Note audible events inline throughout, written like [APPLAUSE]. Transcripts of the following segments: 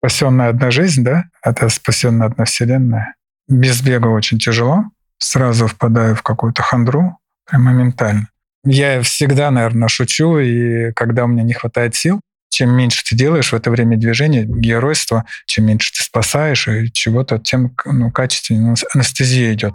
спасенная одна жизнь, да, это спасенная одна вселенная. Без бега очень тяжело. Сразу впадаю в какую-то хандру, прям моментально. Я всегда, наверное, шучу, и когда у меня не хватает сил, чем меньше ты делаешь в это время движения, геройства, чем меньше ты спасаешь и чего-то, тем ну, качественнее анестезия идет.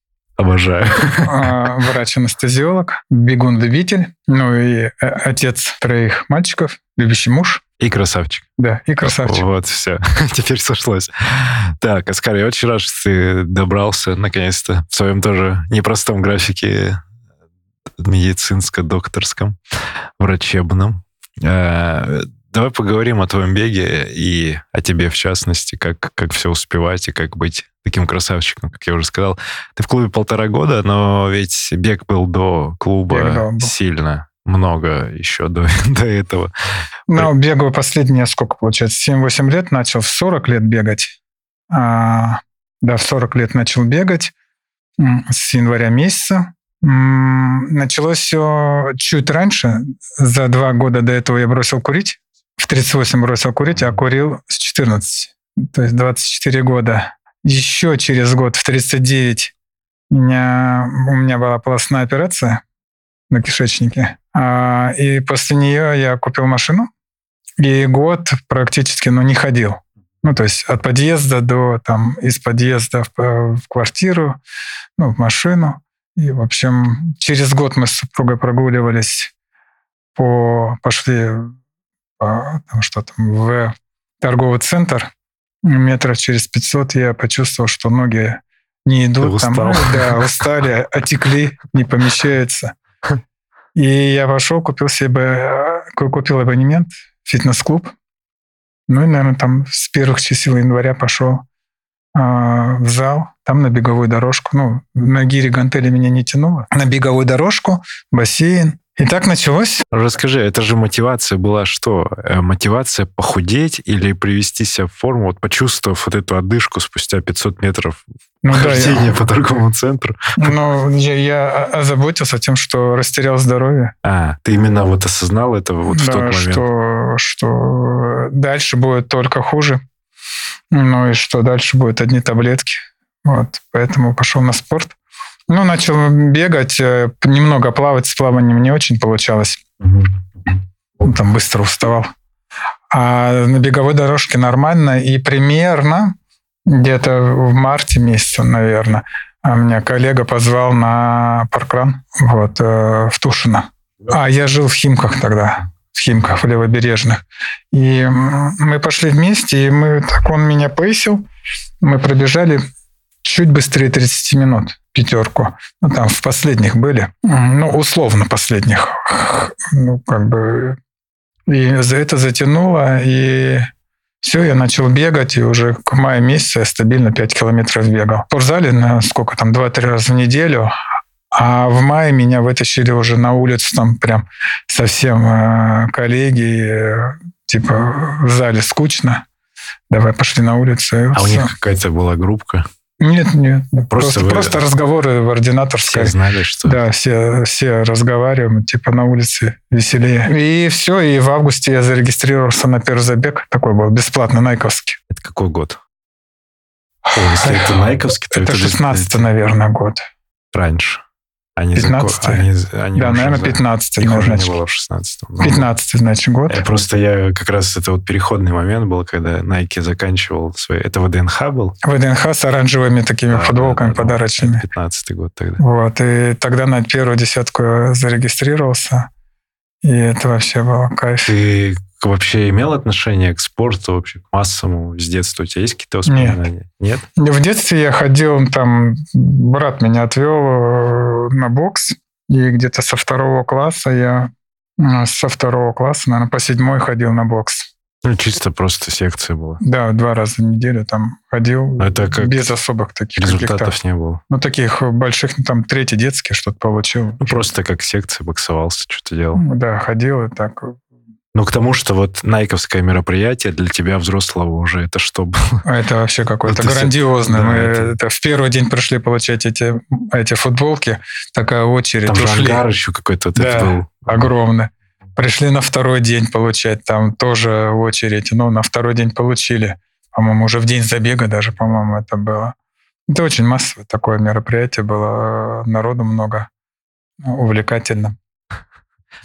Обожаю. А, врач-анестезиолог, бегун-любитель, ну и э, отец троих мальчиков, любящий муж. И красавчик. Да, и красавчик. Вот, все. [LAUGHS] Теперь сошлось. Так, Оскар, я очень рад, что ты добрался, наконец-то, в своем тоже непростом графике медицинско-докторском, врачебном. Давай поговорим о твоем беге и о тебе в частности, как, как все успевать и как быть таким красавчиком, как я уже сказал. Ты в клубе полтора года, но ведь бег был до клуба бег, да, сильно много еще до, [LAUGHS] до этого. Ну, бегаю последние, сколько получается, 7-8 лет, начал в 40 лет бегать. А, да, в 40 лет начал бегать с января месяца. Началось все чуть раньше. За два года до этого я бросил курить. В 38 бросил курить, а курил с 14. То есть 24 года еще через год, в 39, меня, у меня была полостная операция на кишечнике. А, и после нее я купил машину, и год практически ну, не ходил. Ну, то есть от подъезда до, там, из подъезда в, в квартиру, ну, в машину. И, в общем, через год мы с супругой прогуливались по, пошли по, там, что там, в торговый центр, метров через 500 я почувствовал, что ноги не идут. Там, да, устали, отекли, не помещаются. И я пошел, купил себе купил абонемент фитнес-клуб. Ну и, наверное, там с первых чисел января пошел а, в зал, там на беговую дорожку. Ну, на гире гантели меня не тянуло. На беговую дорожку, бассейн, и так началось. Расскажи, это же мотивация была что? Э, мотивация похудеть или привести себя в форму, вот почувствовав вот эту одышку спустя 500 метров ну, хождения да, я... [LAUGHS] по торговому центру? Ну, я, я озаботился тем, что растерял здоровье. А, ты именно вот осознал это вот да, в тот момент? Что, что дальше будет только хуже. Ну и что дальше будет одни таблетки. Вот, поэтому пошел на спорт. Ну, начал бегать, э, немного плавать, с плаванием не очень получалось. Ну, там быстро уставал. А на беговой дорожке нормально. И примерно где-то в марте месяце, наверное, а меня коллега позвал на паркран вот, э, в Тушино. А я жил в Химках тогда, в Химках, в Левобережных. И мы пошли вместе, и мы, так он меня поисил. Мы пробежали чуть быстрее 30 минут пятерку. Ну, там в последних были. Ну, условно последних. Ну, как бы... И за это затянуло, и все, я начал бегать, и уже к маю месяца я стабильно 5 километров бегал. В спортзале на сколько там, 2-3 раза в неделю, а в мае меня вытащили уже на улицу, там прям совсем э, коллеги, э, типа в зале скучно, давай пошли на улицу. А все. у них какая-то была группа? Нет, нет. Просто, просто, просто разговоры в ординаторской. Все знали, что... Да, все, все разговариваем, типа на улице веселее. И все, и в августе я зарегистрировался на первый забег. Такой был, бесплатно, найковский. Это какой год? О, если это найковский, то это... Это 16 наверное, год. Раньше. Они 15 они, они Да, наверное, 15 Их уже не было в 16 15 значит, год. Я просто я как раз это вот переходный момент был, когда Nike заканчивал свои... Это ВДНХ был? ВДНХ с оранжевыми такими да, футболками да, да, подарочными. 15 год тогда. Вот, и тогда на первую десятку зарегистрировался. И это вообще было кайф. Ты вообще имел отношение к спорту, вообще к массовому с детства? У тебя есть какие-то воспоминания? Нет. Нет? В детстве я ходил, там, брат меня отвел э, на бокс, и где-то со второго класса я, э, со второго класса, наверное, по седьмой ходил на бокс. Ну, чисто просто секция была. Да, два раза в неделю там ходил. Это как без особых таких результатов не было. Ну, таких больших, ну, там, третий детский что-то получил. Ну, просто как секция, боксовался, что-то делал. Да, ходил и так. Ну, к тому, что вот найковское мероприятие для тебя, взрослого, уже это что было? Это вообще какое-то грандиозное. Да, Мы это... Это в первый день пришли получать эти, эти футболки, такая очередь. Там ушли. же ангар еще какой-то вот да, был. огромный. Пришли на второй день получать, там тоже очередь. Ну, на второй день получили. По-моему, уже в день забега даже, по-моему, это было. Это очень массовое такое мероприятие было. Народу много. Увлекательно.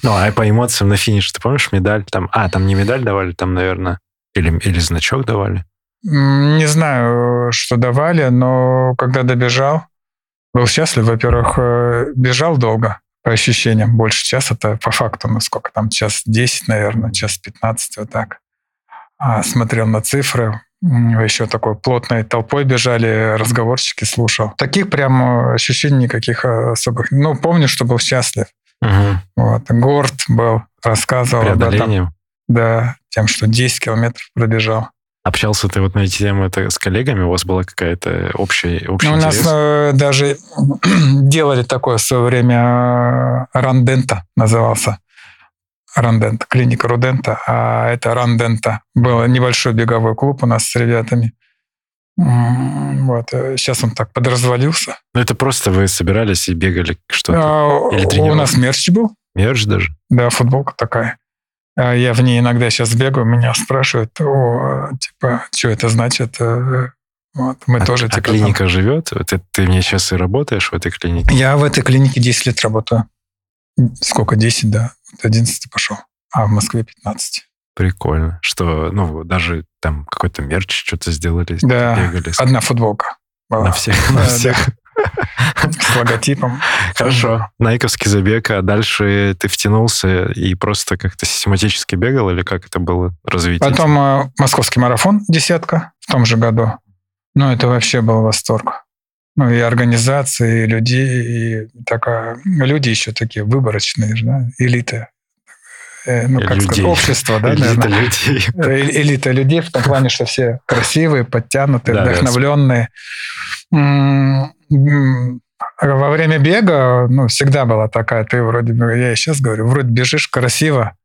Ну, а по эмоциям на финише, ты помнишь медаль? Там, а, там не медаль давали, там, наверное, или, или значок давали? Не знаю, что давали, но когда добежал, был счастлив. Во-первых, э, бежал долго по ощущениям больше часа, это по факту, ну сколько там, час 10, наверное, час 15, вот так. А, смотрел на цифры, еще такой плотной толпой бежали, разговорчики слушал. Таких прям ощущений никаких особых. Ну, помню, что был счастлив. Угу. Вот. Горд был, рассказывал об этом. Да, тем, что 10 километров пробежал. Общался ты вот на эти темы это с коллегами? У вас была какая-то общая, общая ну, У нас э, даже [CLEARS THROAT] делали такое в свое время э, Рандента назывался. Рандента, клиника Рудента, а это Рандента. Был небольшой беговой клуб у нас с ребятами. Вот. Сейчас э, он так подразвалился. Ну, это просто вы собирались и бегали что-то? А, Или у нас мерч был. Мерч даже? Да, футболка такая. А я в ней иногда сейчас бегаю, меня спрашивают, о, типа, что это значит? Э, вот, мы а, тоже, а типа, клиника там... живет? Ты, ты мне сейчас и работаешь в этой клинике? Я в этой клинике 10 лет работаю. Сколько? 10, да. 11 пошел. А в Москве 15. Прикольно. Что, ну, даже там какой-то мерч что-то сделали. Да, бегали. одна футболка была. На всех. На всех. [LAUGHS] С логотипом. Хорошо. Найковский забег, а дальше ты втянулся и просто как-то систематически бегал, или как это было развитие? Потом э, московский марафон, десятка, в том же году. Ну, это вообще был восторг. Ну, и организации, и людей, и такая... Люди еще такие выборочные, да, элиты. Э, ну, как людей. сказать, общество, да, элита наверное. людей. Э, элита людей в том плане, что все красивые, подтянутые, да, вдохновленные. Да во время бега, ну, всегда была такая, ты вроде, я и сейчас говорю, вроде бежишь красиво,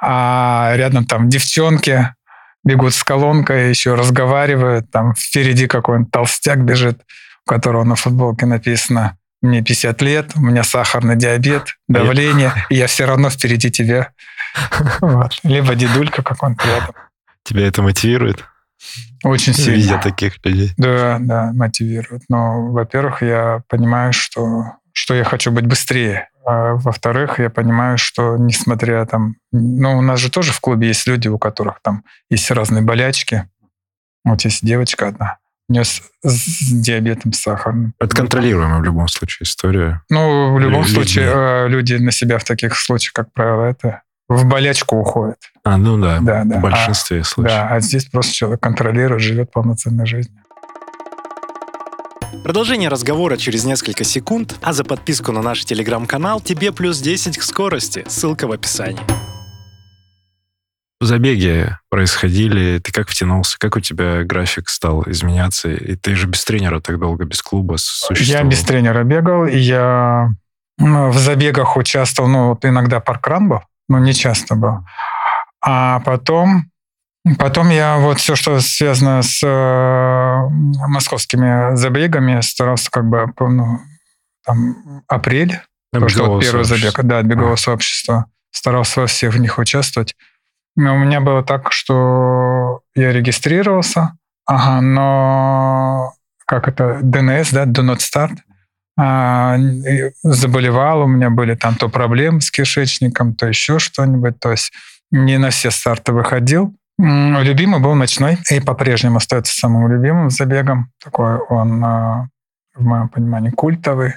а рядом там девчонки бегут с колонкой, еще разговаривают, там впереди какой-нибудь толстяк бежит, у которого на футболке написано «Мне 50 лет, у меня сахарный диабет, давление, и я все равно впереди тебя». [LAUGHS] Вот. Либо дедулька какой-нибудь рядом. Тебя это мотивирует? Очень сильно. Видя таких людей. Да, да, мотивирует. Но, во-первых, я понимаю, что, что я хочу быть быстрее. А во-вторых, я понимаю, что несмотря там... Ну, у нас же тоже в клубе есть люди, у которых там есть разные болячки. Вот есть девочка одна, у нее с, с диабетом сахарным. Это контролируемая в любом случае история. Ну, в любом люди. случае, э, люди на себя в таких случаях, как правило, это в болячку уходит. А, ну да, да, да. в большинстве а, случаев. Да, а здесь просто человек контролирует, живет полноценной жизнью. Продолжение разговора через несколько секунд, а за подписку на наш телеграм-канал тебе плюс 10 к скорости. Ссылка в описании. Забеги происходили, ты как втянулся, как у тебя график стал изменяться, и ты же без тренера так долго, без клуба существовал. Я без тренера бегал, и я в забегах участвовал, ну, вот иногда паркран был, но не часто был. А потом, потом я вот все, что связано с э, московскими забегами, старался как бы, ну, там, апрель, то, что вот первый забег, да, от бегового а. сообщества, старался во всех в них участвовать. Но у меня было так, что я регистрировался, ага, но как это, ДНС, да, do not start, а, заболевал, у меня были там то проблемы с кишечником, то еще что-нибудь, то есть не на все старты выходил. Любимый был ночной и по-прежнему остается самым любимым забегом. Такой он, а, в моем понимании, культовый.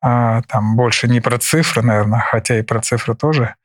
А, там больше не про цифры, наверное, хотя и про цифры тоже.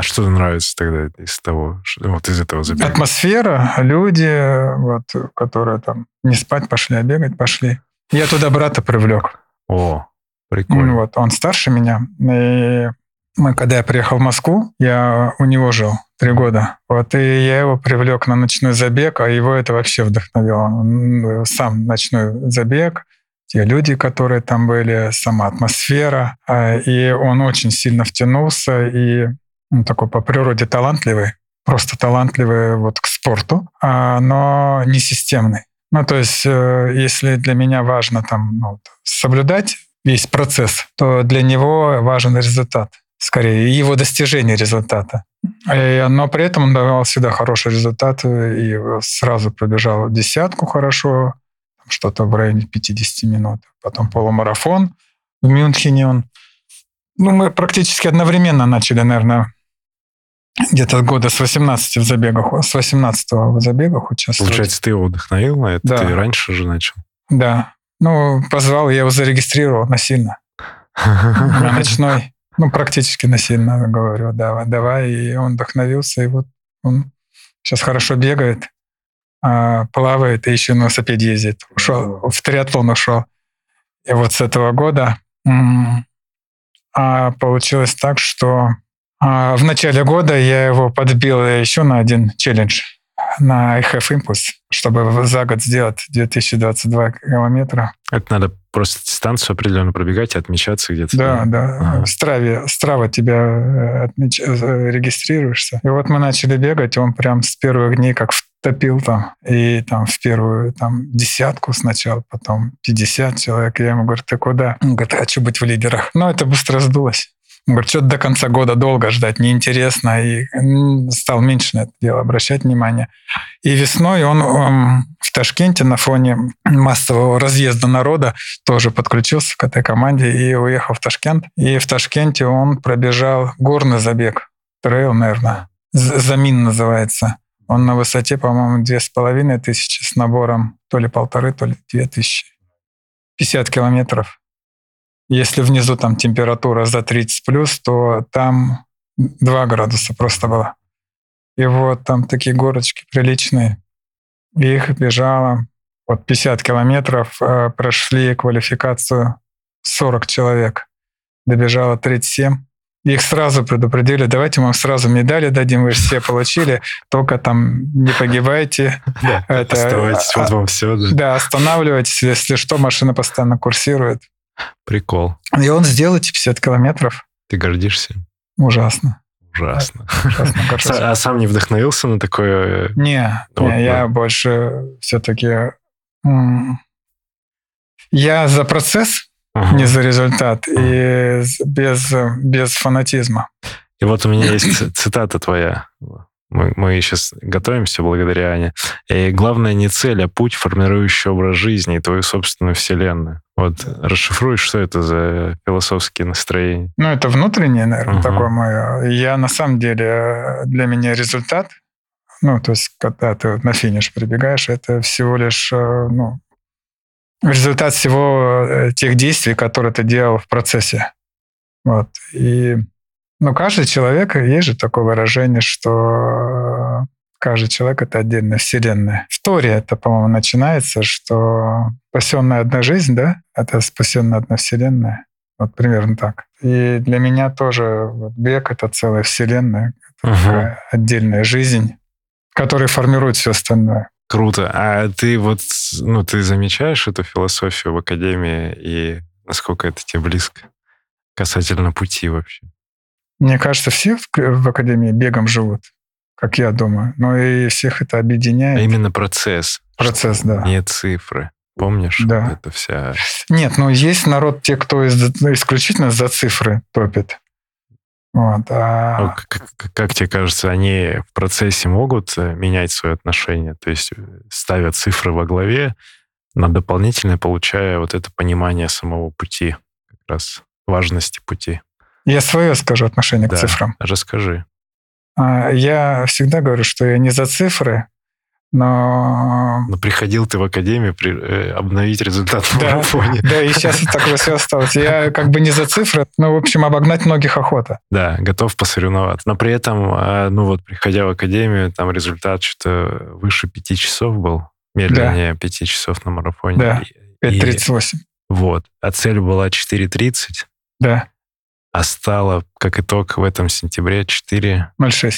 А что нравится тогда из того, вот из этого забега? Атмосфера, люди, вот, которые там не спать пошли, а бегать пошли. Я туда брата привлек. О, прикольно. Вот, он старше меня. И мы, когда я приехал в Москву, я у него жил три года. Вот, и я его привлек на ночной забег, а его это вообще вдохновило. Он, сам ночной забег, те люди, которые там были, сама атмосфера. А, и он очень сильно втянулся, и он такой по природе талантливый, просто талантливый вот к спорту, а, но не системный. Ну, то есть, э, если для меня важно там ну, соблюдать весь процесс, то для него важен результат, скорее, его достижение результата. И, но при этом он давал всегда хороший результат и сразу пробежал десятку хорошо, что-то в районе 50 минут. Потом полумарафон в Мюнхене он. Ну, мы практически одновременно начали, наверное, где-то года с 18 в забегах, с 18 в забегах участвовать. Получается, ты его вдохновил на это? Да. Ты раньше же начал? Да. Ну, позвал, я его зарегистрировал насильно. На ночной. Ну, практически насильно говорю, давай, давай. И он вдохновился, и вот он сейчас хорошо бегает, а, плавает и еще на велосипеде ездит. Ушел, в триатлон ушел. И вот с этого года а получилось так, что а, в начале года я его подбил еще на один челлендж на iHave Impulse, чтобы за год сделать 2022 километра. Это надо просто дистанцию определенно пробегать и отмечаться где-то. Да, да. Ага. В Страве, Страва тебя э, отмеч... Э, регистрируешься. И вот мы начали бегать, он прям с первых дней как втопил там. И там в первую там десятку сначала, потом 50 человек. Я ему говорю, ты куда? Он говорит, хочу быть в лидерах. Но это быстро сдулось. Говорит, что до конца года долго ждать, неинтересно. И стал меньше на это дело обращать внимание. И весной он, он в Ташкенте на фоне массового разъезда народа тоже подключился к этой команде и уехал в Ташкент. И в Ташкенте он пробежал горный забег. Трейл, наверное. Замин называется. Он на высоте, по-моему, две с половиной тысячи с набором то ли полторы, то ли две тысячи. 50 километров. Если внизу там температура за 30 плюс, то там 2 градуса просто было. И вот там такие горочки приличные. их бежало вот 50 километров, э, прошли квалификацию 40 человек. Добежало 37. Их сразу предупредили, давайте мы вам сразу медали дадим, вы же все получили, только там не погибайте. [LAUGHS] Да, это, оставайтесь, вот вам все. Да. да, останавливайтесь, если что, машина постоянно курсирует. Прикол. И он сделал эти 50 километров. Ты гордишься? Ужасно. Ужасно. Ужасно [LAUGHS] а сам не вдохновился на такое? Не, ну, не я больше все-таки... Я за процесс, ага. не за результат, и без, без фанатизма. И вот у меня есть цитата твоя. Мы, мы сейчас готовимся благодаря Ане. И главное не цель, а путь, формирующий образ жизни и твою собственную вселенную. Вот расшифруй, что это за философские настроения? Ну, это внутреннее, наверное, uh-huh. такое мое. Я на самом деле, для меня результат, ну, то есть, когда ты на финиш прибегаешь, это всего лишь, э, ну, результат всего э, тех действий, которые ты делал в процессе. Вот. И ну, каждый человек, есть же такое выражение, что каждый человек — это отдельная вселенная. В Торе это, по-моему, начинается, что спасенная одна жизнь, да, это спасенная одна вселенная. Вот примерно так. И для меня тоже вот бег — это целая вселенная, это угу. отдельная жизнь, которая формирует все остальное. Круто. А ты вот, ну, ты замечаешь эту философию в академии и насколько это тебе близко касательно пути вообще? Мне кажется, все в, в Академии бегом живут, как я думаю. Но и всех это объединяет. А именно процесс. Процесс, да. Не цифры. Помнишь? Да. Вот это вся... Нет, ну есть народ, те, кто из, исключительно за цифры топит. Вот, а... ну, как, как, как тебе кажется, они в процессе могут э, менять свое отношение? То есть э, ставят цифры во главе, но дополнительно получая вот это понимание самого пути, как раз важности пути. Я свое скажу отношение да, к цифрам. Расскажи. А, я всегда говорю, что я не за цифры, но... Но приходил ты в академию при, э, обновить результат в да, [LAUGHS] марафоне. Да, и сейчас так все осталось. Я как бы не за цифры, но, в общем, обогнать многих охота. Да, готов посоревноваться. Но при этом, а, ну вот, приходя в академию, там результат что-то выше пяти часов был, медленнее пяти часов на марафоне. Да, 5.38. Вот. А цель была 4.30. Да а стало, как итог, в этом сентябре 4... 0,6.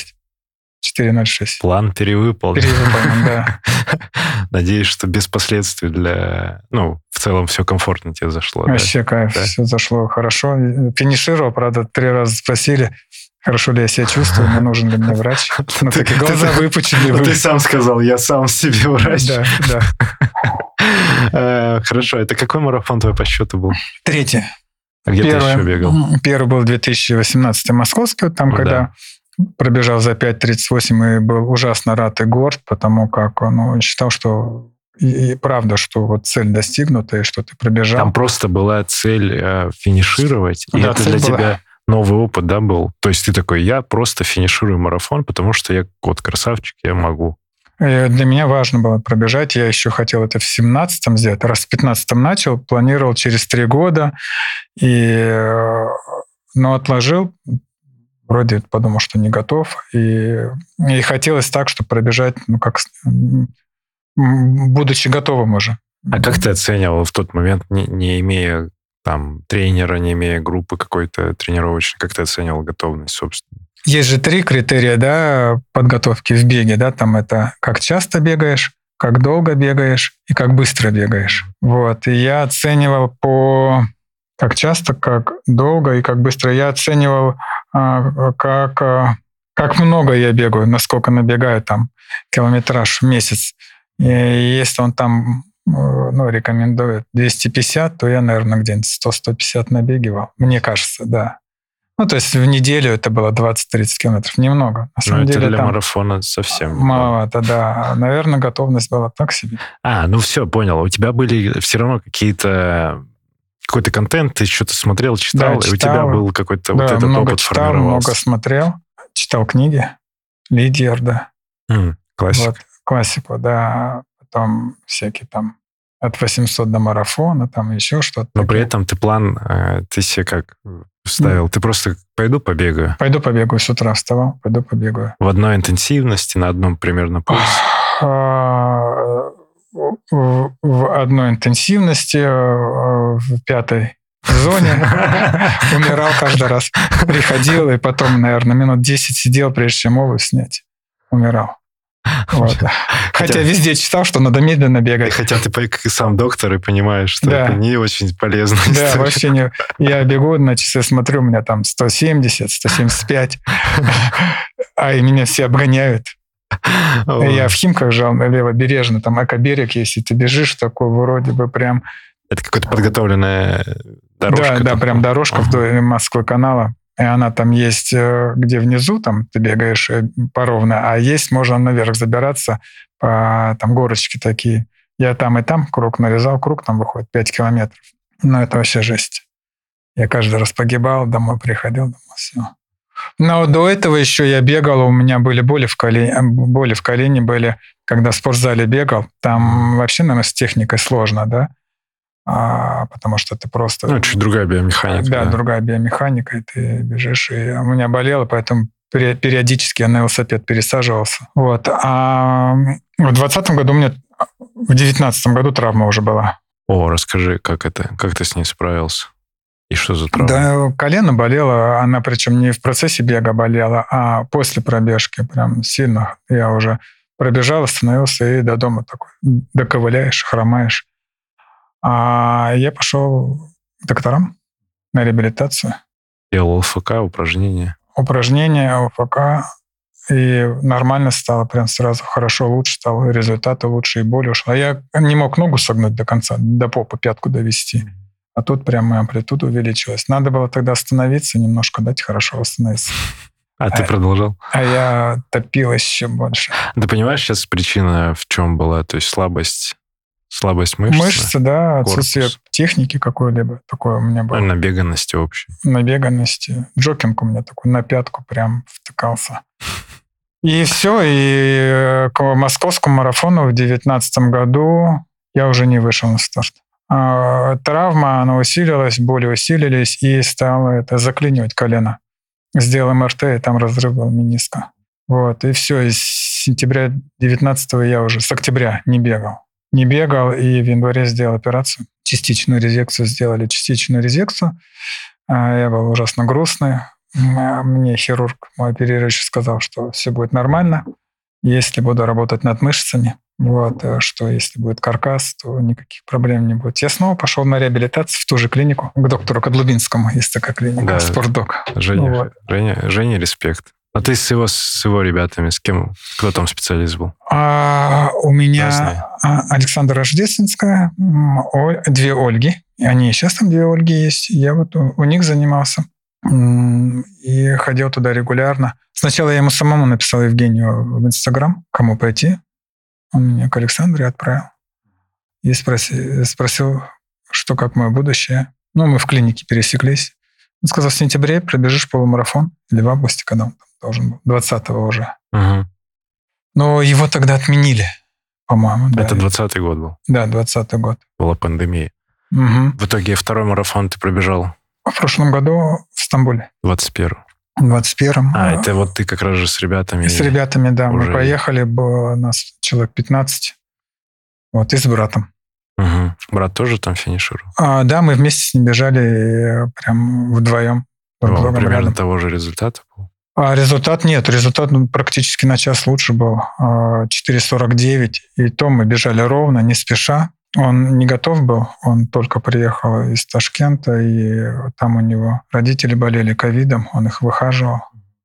4.06. План перевыполнен. Перевыполнен, да. [LAUGHS] Надеюсь, что без последствий для... Ну, в целом все комфортно тебе зашло. Вообще да? кайф, Да. все зашло хорошо. Финишировал, правда, три раза спросили, хорошо ли я себя чувствую, не нужен ли мне врач. [LAUGHS] Ну, Ты- такие глаза ты- выпучили. Ну, вы- Ты сам сказал, я сам себе врач. Да, да. [LAUGHS] Э, Хорошо, это какой марафон твой по счету был? Третье. А где ты Первый, еще бегал? Первый был 2018 московский, там, Ну когда пробежал за 5.38 и был ужасно рад и горд, потому как ну, считал, что и, и правда, что вот цель достигнута, и что ты пробежал. Там просто была цель э, финишировать, и Да, это для была. тебя новый опыт, да, был? То есть ты такой, я просто финиширую марафон, потому что я вот красавчик, я могу. Э, Для меня важно было пробежать. Я еще хотел это в 17-м сделать. Раз в 15-м начал, планировал через три года. И, э, но отложил. Вроде подумал, что не готов. И, и хотелось так, чтобы пробежать, ну, как будучи готовым уже. А как ты оценивал в тот момент, не, не имея там тренера, не имея группы какой-то тренировочной, как ты оценивал готовность, собственно? Есть же три критерия да, подготовки в беге. Да? Там это как часто бегаешь, как долго бегаешь и как быстро бегаешь. Вот. И я оценивал по как часто, как долго и как быстро. Я оценивал, а, как, а, как много я бегаю, насколько набегаю там километраж в месяц. И если он там э, ну, рекомендует 250, то я, наверное, где-нибудь 100-150 набегивал. Мне кажется, да. Ну, то есть в неделю это было 20-30 километров. Немного. На Ну, самом это деле для там марафона совсем... маловато, да. Наверное, готовность была так себе. А, ну все, понял. У тебя были все равно какие-то какой-то контент, ты что-то смотрел, читал, Да, и у тебя читал. был какой-то вот да, этот много опыт читал, много смотрел. Читал книги. Лидерда. М, классика. Вот, классику, да. Потом всякие там от 800 до марафона, там еще что-то. Но при такое. этом ты план, э, ты себе как ставил? Ты просто пойду побегаю Пойду побегаю, с утра вставал, пойду побегаю. в одной интенсивности, на одном примерно пульсе. А, В одной интенсивности, э, в пятой зоне [LAUGHS] умирал каждый раз. Приходил и потом, наверное, минут 10 сидел, прежде чем обувь снять. Умирал. Вот. Хотя везде читал, что надо медленно бегать. хотя ты по- как и сам доктор и понимаешь, что Да. это не очень полезно. Да, вообще не... Я бегу на часы, смотрю, у меня там 170, 175, а и меня все обгоняют. Я в Химках жал на левобережно, там экоберег, если ты бежишь, такой вроде бы прям... Это какая-то подготовленная дорожка. да, да, прям дорожка вдоль Москвы канала. И она там есть, э, где внизу там ты бегаешь э, по ровно, а есть, можно наверх забираться, по, там горочки такие. Я там и там круг нарезал, круг там выходит 5 километров. Ну, это вообще жесть. Я каждый раз погибал, домой приходил, думал, все. Но до этого еще я бегал, у меня были боли в колене, боли в колене были, когда в спортзале бегал. Там вообще, наверное, с техникой сложно, да? А, потому что ты просто... Ну, чуть другая биомеханика. Да, другая биомеханика, и ты бежишь. И у меня болело, поэтому периодически я на велосипед пересаживался. Вот. А в двадцатом году у меня... В девятнадцатом году травма уже была. О, расскажи, как это, как ты с ней справился? И что за травма? Да, колено болело, она причем не в процессе бега болела, а после пробежки прям сильно. Я уже пробежал, остановился и до дома такой доковыляешь, хромаешь. А я пошел к докторам на реабилитацию. Делал ЛФК, упражнения. упражнения, ОФК, и нормально стало, прям сразу хорошо, лучше стало, результаты лучше, и боль ушла. Я не мог ногу согнуть до конца, до попы, пятку довести. А тут прям и амплитуда увеличилась. Надо было тогда остановиться, немножко дать хорошо восстановиться. А ты А- продолжал? А я топил еще больше. Ты понимаешь, сейчас причина в чем была? То есть слабость, слабость мышц? Мышцы, да, отсутствие корпус. техники какой-либо. Такое у меня было. Набеганности общей. набеганности. Джокинг у меня такой на пятку прям втыкался. [LAUGHS] И все, и э, к московскому марафону в девятнадцатом году я уже не вышел на старт. А, Травма, она усилилась, боли усилились, и стало это заклинивать колено. Сделал МРТ, и там разрыв был мениска. Вот, и все, с сентября 19 я уже, с октября не бегал. Не бегал, и в январе сделал операцию. Частичную резекцию сделали, частичную резекцию. А, Я был ужасно грустный. мне хирург, мой оперирующий, сказал, что все будет нормально, если буду работать над мышцами. Вот, э, что если будет каркас, то никаких проблем не будет. Я снова пошел на реабилитацию в ту же клинику, к доктору Кадлубинскому. Есть такая клиника, да, спортдок. Женя, вот. Женя, Женя, респект. А ты с его, с его ребятами, с кем? Кто там специалист был? А, у меня. Александра Рождественская, две Ольги. Они сейчас там две Ольги есть. Я вот у, них занимался и ходил туда регулярно. Сначала я ему самому написал Евгению в Инстаграм, кому пойти. Он меня к Александре отправил. И спросил, спросил, что как мое будущее. Ну, мы в клинике пересеклись. Он сказал, в сентябре пробежишь полумарафон. Или в августе, когда он должен был. 20-го уже. Угу. Но его тогда отменили, по-моему. Это да. 20-й год был? Да, 20-й год. Была пандемия. Угу. В итоге второй марафон ты пробежал? В прошлом году в Стамбуле. 21 21-м. А, это вот ты как раз же с ребятами. С ребятами, да. Уже... Мы поехали, было нас человек 15. Вот, и с братом. Угу. Брат тоже там финишировал? А, да, мы вместе с ним бежали прям вдвоем. О, примерно рядом. того же результата был? А результат нет. Результат ну, практически на час лучше был. 4.49. А, и то мы бежали ровно, не спеша. Он не готов был, он только приехал из Ташкента, и там у него родители болели ковидом, он их выхаживал.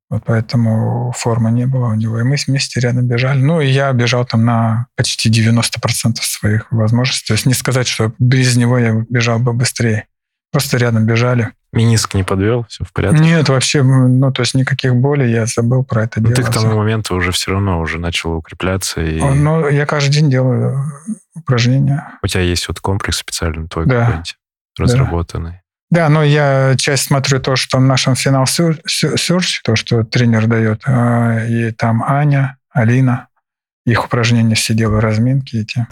Вот поэтому формы не было у него. И мы вместе рядом бежали. Ну, и я бежал там на почти 90% своих возможностей. То есть не сказать, что без него я бежал бы быстрее. Просто рядом бежали. Миниск не подвел, все в порядке? Нет, вообще, ну, то есть никаких болей, я забыл про это Но дело. ты к тому моменту уже все равно уже начал укрепляться. И... Ну, я каждый день делаю упражнения. У тебя есть вот комплекс специальный твой да. какой-нибудь разработанный? Да. но я часть смотрю то, что в нашем финал Search, то, что тренер дает, а, и там Аня, Алина, их упражнения все делаю, разминки эти.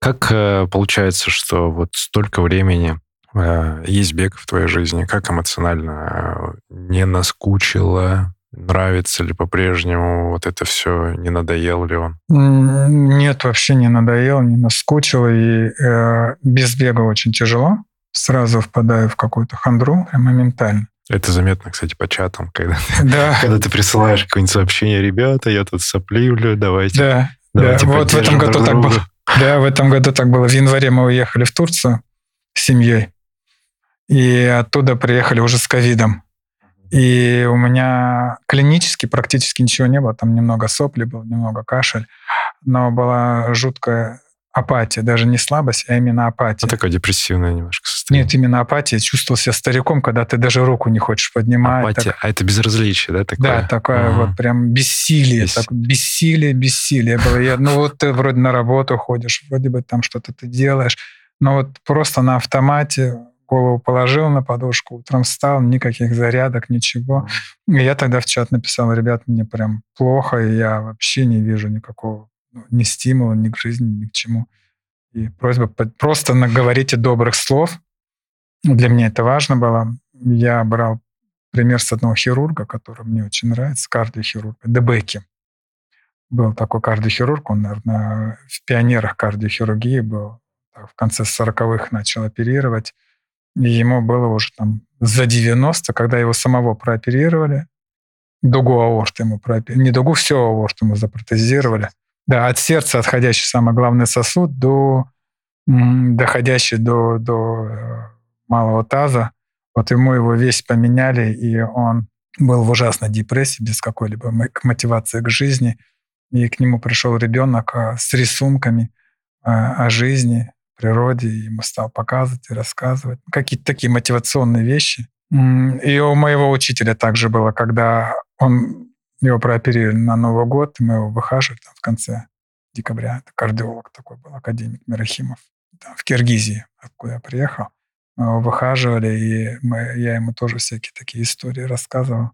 Как э, получается, что вот столько времени есть бег в твоей жизни? Как эмоционально? Э, не наскучило? Нравится ли по-прежнему вот это все? Не надоел ли он? Нет, вообще не надоел, не наскучил. И э, без бега очень тяжело. Сразу впадаю в какую-то хандру моментально. Это заметно, кстати, по чатам, когда, да. [LAUGHS] когда ты присылаешь какое-нибудь сообщение, ребята, я тут сопливлю, давайте. Да, давайте да. вот в этом году так было. Да, в этом году так было. В январе мы уехали в Турцию с семьей. И оттуда приехали уже с ковидом. И у меня клинически практически ничего не было. Там немного сопли было, немного кашель. Но была жуткая апатия, даже не слабость, а именно апатия. Ну, такое депрессивное немножко состояние. Нет, именно апатия. Чувствовал себя стариком, когда ты даже руку не хочешь поднимать. Апатия, так... а это безразличие, да, такое? Да, такое ага. вот прям бессилие, Бес... так, бессилие, бессилие было. Я, ну вот ты вроде на работу ходишь, вроде бы там что-то ты делаешь, но вот просто на автомате голову положил на подушку, утром встал, никаких зарядок, ничего. И я тогда в чат написал, ребят, мне прям плохо, и я вообще не вижу никакого ну, ни стимула, ни к жизни, ни к чему. И просьба просто наговорите добрых слов. Для меня это важно было. Я брал пример с одного хирурга, который мне очень нравится, кардиохирург, Дебеки. Был такой кардиохирург, он, наверное, в пионерах кардиохирургии был. В конце 40-х начал оперировать. Ему было уже там за 90, когда его самого прооперировали. Дугу аорты ему прооперировали. Не дугу, все аорту ему запротезировали. Да, от сердца отходящий самый главный сосуд до доходящий до, до э, малого таза. Вот ему его весь поменяли, и он был в ужасной депрессии, без какой-либо мотивации к жизни. И к нему пришел ребенок э, с рисунками э, о жизни, природе, ему стал показывать и рассказывать. Какие-то такие мотивационные вещи. И у моего учителя также было, когда он его прооперировали на Новый год, мы его выхаживали там в конце декабря. Это кардиолог такой был, академик Мирахимов. Там, в Киргизии, откуда я приехал. Мы его выхаживали, и мы, я ему тоже всякие такие истории рассказывал,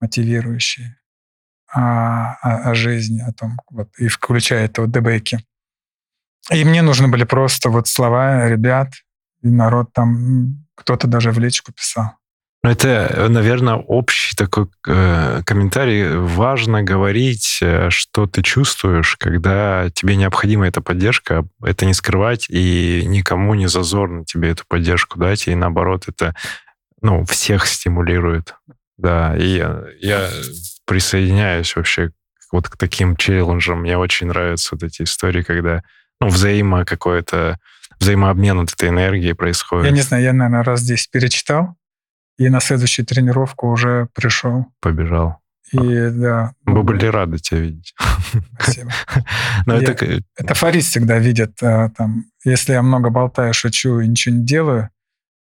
мотивирующие о, о, о жизни, о том, вот, и включая этого Дебеки. И мне нужны были просто вот слова ребят, и народ там, кто-то даже в личку писал. Это, наверное, общий такой э, комментарий. Важно говорить, э, что ты чувствуешь, когда тебе необходима эта поддержка, это не скрывать, и никому не зазорно тебе эту поддержку дать, и наоборот, это ну, всех стимулирует. Да, и я, я присоединяюсь вообще вот к таким челленджам. Мне очень нравятся вот эти истории, когда ну, взаимо какое-то взаимообмен вот этой энергии происходит. Я не знаю, я, наверное, раз здесь перечитал, и на следующую тренировку уже пришел. Побежал. И да. Мы были рады тебя видеть. Спасибо. [LAUGHS] Но я, это... это фарист всегда видит. А, там, если я много болтаю, шучу и ничего не делаю,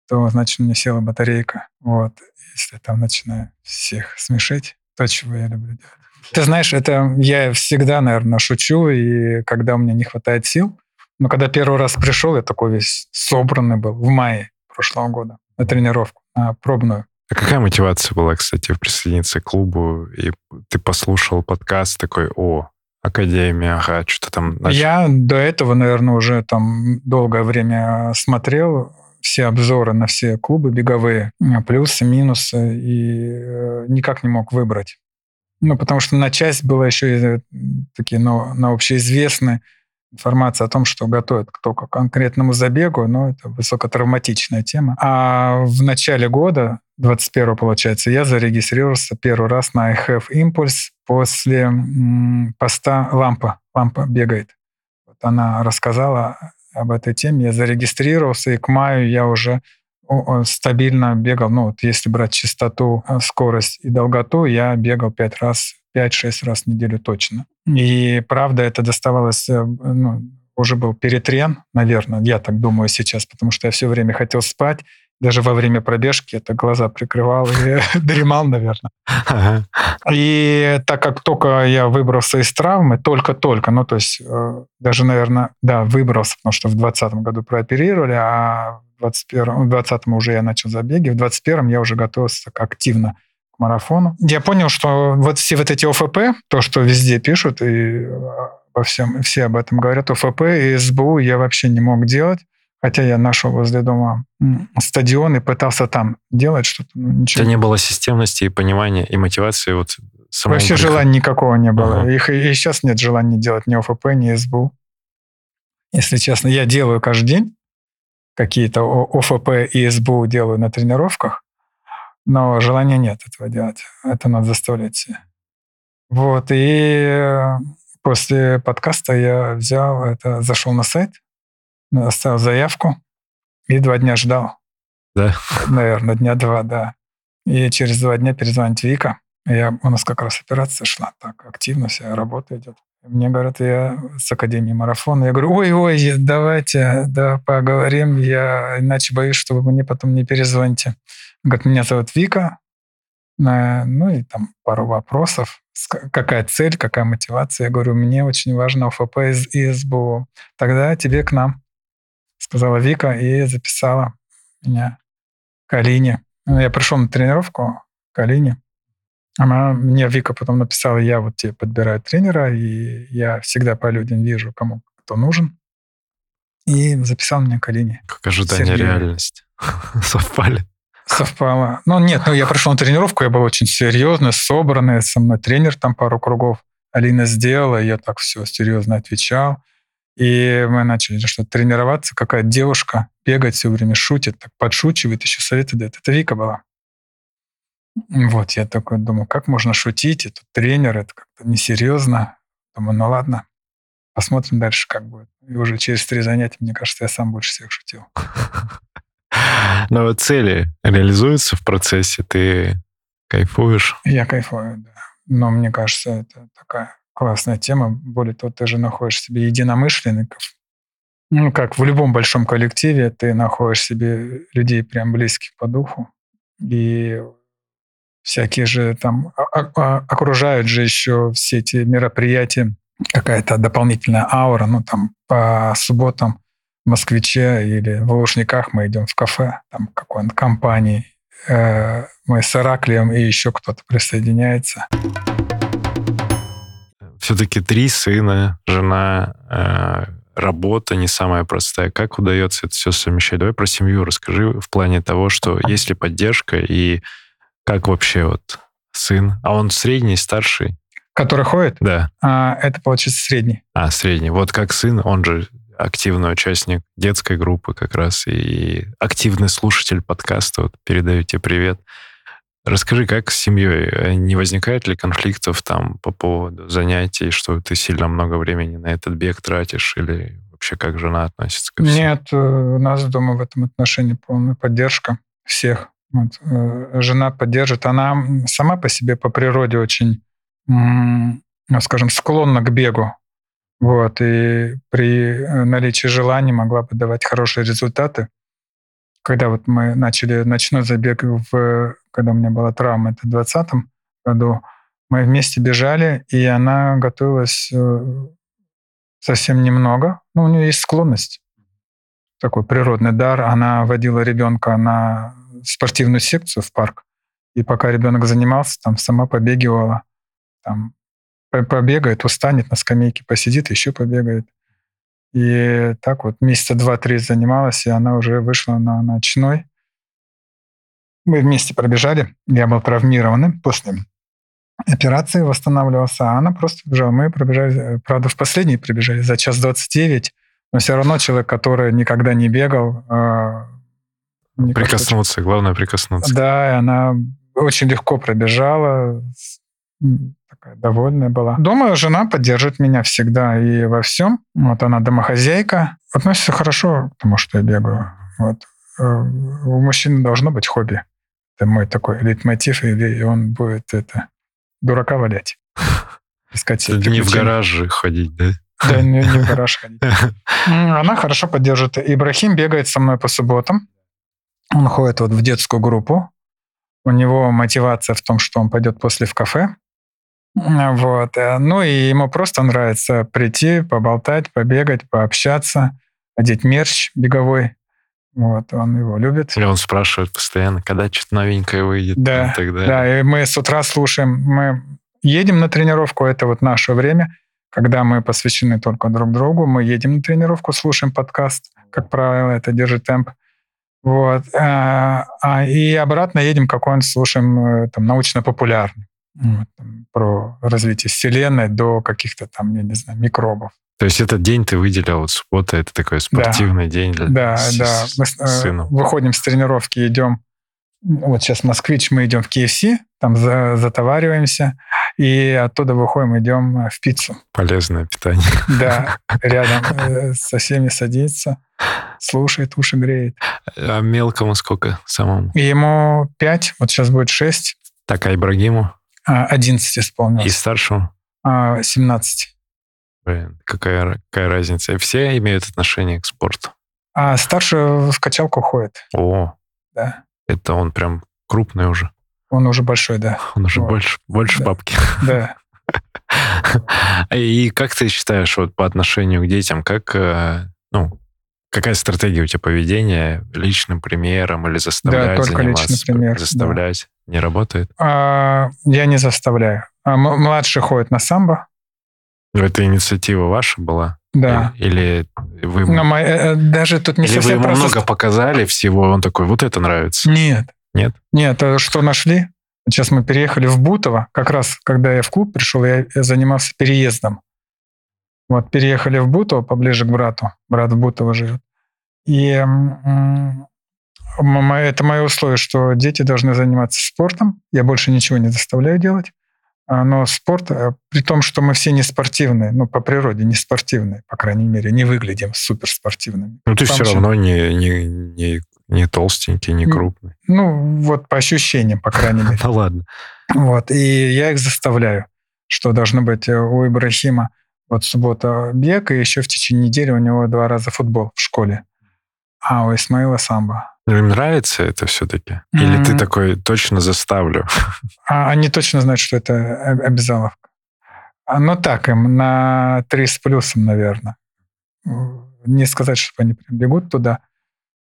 то, значит, у меня села батарейка. Вот. Если там начинаю всех смешить, то, чего я люблю делать. Ты знаешь, это я всегда, наверное, шучу, и когда у меня не хватает сил, но когда первый раз пришел, я такой весь собранный был в мае прошлого года на тренировку, на пробную. А какая мотивация была, кстати, присоединиться к клубу? И ты послушал подкаст такой, о, Академия, ага, что-то там... Начал. Я до этого, наверное, уже там долгое время смотрел все обзоры на все клубы беговые, плюсы, минусы, и э, никак не мог выбрать. Ну, потому что на часть была еще э, такие, ну, на общеизвестные информация о том, что готовят к только конкретному забегу, но это высокотравматичная тема. А в начале года, 21 получается, я зарегистрировался первый раз на iHave Impulse после поста «Лампа». «Лампа бегает». Вот она рассказала об этой теме, я зарегистрировался, и к маю я уже стабильно бегал, ну вот если брать частоту, э, скорость и долготу, я бегал пять раз 5-6 раз в неделю точно. И правда, это доставалось, э, ну, уже был перетрен, наверное, я так думаю сейчас, потому что я все время хотел спать, даже во время пробежки это глаза прикрывал и [LAUGHS] дремал, наверное. И так как только я выбрался из травмы, только-только, ну то есть э, даже, наверное, да, выбрался, потому что в 2020 году прооперировали, а в 2021, в 2020 уже я начал забеги, в 2021 я уже готовился так активно марафону. Я понял, что вот все вот эти ОФП, то, что везде пишут, и во всем, все об этом говорят, ОФП и СБУ я вообще не мог делать. Хотя я нашел возле дома стадион и пытался там делать что-то. Ничего. У тебя не было системности и понимания, и мотивации вот самого Вообще греха. желания никакого не было. Ага. Их, и сейчас нет желания делать ни ОФП, ни СБУ. Если честно, я делаю каждый день какие-то ОФП и СБУ делаю на тренировках, но желания нет этого делать. Это надо заставлять себя. Вот, и после подкаста я взял это, зашел на сайт, оставил заявку и два дня ждал. Да? Наверное, дня два, да. И через два дня перезвонит Вика. Я, у нас как раз операция шла так активно, вся работа идет. Мне говорят, я с Академии марафона. Я говорю, ой-ой, давайте, да, поговорим. Я иначе боюсь, чтобы вы мне потом не перезвоните. Говорит, меня зовут Вика. Э, ну и там пару вопросов. Какая цель, какая мотивация? Я говорю, мне очень важно ОФП из ИСБУ. Тогда тебе к нам, сказала Вика и записала меня к Алине. Ну, я пришел на тренировку к Алине. Она мне, Вика, потом написала, я вот тебе подбираю тренера, и я всегда по людям вижу, кому кто нужен. И записал меня к Алине. Как ожидание Сергею. реальность. [LAUGHS] Совпали совпало. Ну, нет, ну, я пришел на тренировку, я был очень серьезный, собранный, со мной тренер там пару кругов Алина сделала, я так все серьезно отвечал. И мы начали что-то тренироваться. Какая девушка бегает все время, шутит, так подшучивает, еще советы дает. Это Вика была. Вот, я такой думаю, как можно шутить? Это тренер, это как-то несерьезно. Думаю, ну ладно, посмотрим дальше, как будет. И уже через три занятия, мне кажется, я сам больше всех шутил. [LAUGHS] Но цели реализуются в процессе, ты кайфуешь? Я кайфую, да. Но мне кажется, это такая классная тема. Более того, ты же находишь себе единомышленников. Ну, как в любом большом коллективе, ты находишь себе людей прям близких по духу. И всякие же там окружают же еще все эти мероприятия, какая-то дополнительная аура, ну там по субботам москвиче или в Лужниках мы идем в кафе, там какой-нибудь компании, э, мы с Ираклием и еще кто-то присоединяется. Все-таки три сына, жена, э, работа не самая простая. Как удается это все совмещать? Давай про семью расскажи в плане того, что есть ли поддержка и как вообще вот сын, а он средний, старший? Который ходит? Да. А, это получится средний. А, средний. Вот как сын, он же активный участник детской группы как раз и активный слушатель подкаста. Вот передаю тебе привет. Расскажи, как с семьей? Э, не возникает ли конфликтов там по поводу занятий, что ты сильно много времени на этот бег тратишь или вообще как жена относится ко всему? Нет, э, у нас дома в этом отношении полная поддержка всех. Вот, э, жена поддержит. Она сама по себе, по природе очень, скажем, склонна к бегу. Вот, и при наличии желания могла бы давать хорошие результаты. Когда вот мы начали ночной забег, в, когда у меня была травма, это в 2020 году, мы вместе бежали, и она готовилась совсем немного. Ну, у нее есть склонность, такой природный дар. Она водила ребенка на спортивную секцию в парк, и пока ребенок занимался, там сама побегивала, там побегает, устанет на скамейке, посидит, еще побегает. И так вот месяца два-три занималась, и она уже вышла на ночной. Мы вместе пробежали. Я был травмированным после операции восстанавливался, а она просто бежала. Мы пробежали, э, правда, в последний прибежали за час 29, но все равно человек, который никогда не бегал... Э, прикоснуться, кажется, главное прикоснуться. Да, и она очень легко пробежала, такая довольная была. Дома жена поддерживает меня всегда и во всем. Вот она домохозяйка. Относится хорошо к тому, что я бегаю. Вот. Э, у мужчины должно быть хобби. Это мой такой лейтмотив, и он будет это дурака валять. [LAUGHS] Искать не в гараж же ходить, да? Да, не, не в [LAUGHS] гараж ходить. Она хорошо поддерживает. Ибрахим бегает со мной по субботам. Он ходит вот в детскую группу. У него мотивация в том, что он пойдет после в кафе. Вот. Э, ну и ему просто нравится прийти, поболтать, побегать, пообщаться, одеть мерч беговой. Вот, он его любит. Или он спрашивает постоянно, когда что-то новенькое выйдет. Да, и да, и мы с утра слушаем, мы едем на тренировку, это вот наше время, когда мы посвящены только друг другу, мы едем на тренировку, слушаем подкаст, как правило, это держит темп. Вот. А, а и обратно едем какой-нибудь, слушаем э, там, научно-популярный. Вот, там, про развитие Вселенной до каких-то там, я не знаю, микробов. То есть этот день ты выделил, вот суббота, это такой спортивный да. день для Да, с, да. Мы с, э, сыном. выходим с тренировки, идем, вот сейчас Москвич, мы идем в KFC, там за, затовариваемся, и оттуда выходим, идем э, в пиццу. Полезное питание. Да, [LAUGHS] рядом э, со всеми садится, слушает, уши греет. А мелкому сколько самому? Ему пять, вот сейчас будет шесть. Так, а Ибрагиму? А, одиннадцать исполнилось. И старшему? А, семнадцать. Блин, какая, какая разница? Все имеют отношение к спорту? А старший в качалку ходит. О, да. Это он прям крупный уже. Он уже большой, да. Он уже вот. больше, больше да. бабки. Да. [LAUGHS] И как ты считаешь вот по отношению к детям, как, э, ну, какая стратегия у тебя поведения личным примером или заставлять да, только заниматься? Личный пример, заставлять да. не работает? А, я не заставляю. А младший ходит на самбо, это инициатива ваша была? Да. Или вы... Но мы, э, даже тут не Или совсем вы ему просто... много показали всего, он такой, вот это нравится? Нет. Нет? Нет, а что нашли? Сейчас мы переехали в Бутово. Как раз, когда я в клуб пришел, я, занимался переездом. Вот, переехали в Бутово, поближе к брату. Брат в Бутово живет. И это мое условие, что дети должны заниматься спортом. Я больше ничего не заставляю делать. А, но спорт, э, при том, что мы все не спортивные, ну, по природе не спортивные, по крайней мере, не выглядим суперспортивными. Ну, ты все равно не, не, не, не толстенький, не крупный. Ну, вот по ощущениям, по крайней [LAUGHS] мере. Ну, ладно. Вот, и я их заставляю, что должно быть э, у Ибрахима вот суббота бег, и еще в течение недели у него два раза футбол в школе. А у Исмаила самбо. Им нравится это все-таки? Или mm-hmm. ты такой, точно заставлю? А, они точно знают, что это обязаловка. А, ну так, им на три с плюсом, наверное. Не сказать, что они прям бегут туда.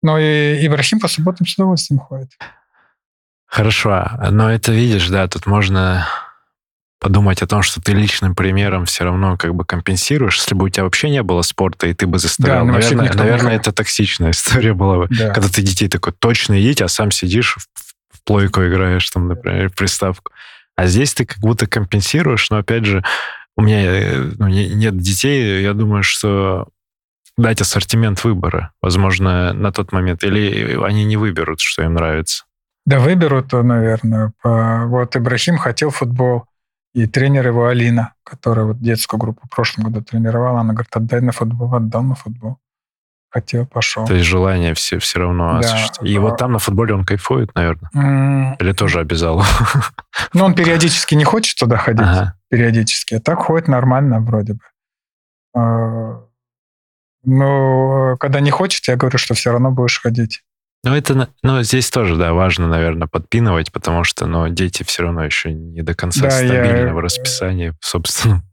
Но и Ибрахим по субботам с удовольствием ходит. Хорошо, но это видишь, да, тут можно подумать о том, что ты личным примером все равно как бы компенсируешь. Если бы у тебя вообще не было спорта, и ты бы заставлял, да, наверное, наверное это токсичная [LAUGHS] история была бы. Да. Когда ты детей такой, точно идите, а сам сидишь, в, в плойку играешь, там, например, в приставку. А здесь ты как будто компенсируешь, но опять же, у меня э, ну, нет детей, я думаю, что дать ассортимент выбора, возможно, на тот момент, или они не выберут, что им нравится? Да выберут, наверное. Вот Ибрахим хотел футбол, и тренер его Алина, которая вот детскую группу в прошлом году тренировала, она говорит, отдай на футбол, отдал на футбол. Хотел, пошел. То есть желание все, все равно да. осуществить. И вот там на футболе он кайфует, наверное? Mm. Или тоже обязал? Ну, он периодически не хочет туда ходить, ага. периодически. А так ходит нормально вроде бы. А, но когда не хочет, я говорю, что все равно будешь ходить. Ну, это, ну, здесь тоже, да, важно, наверное, подпинывать, потому что, ну, дети все равно еще не до конца да, стабильны я... в расписании собственно.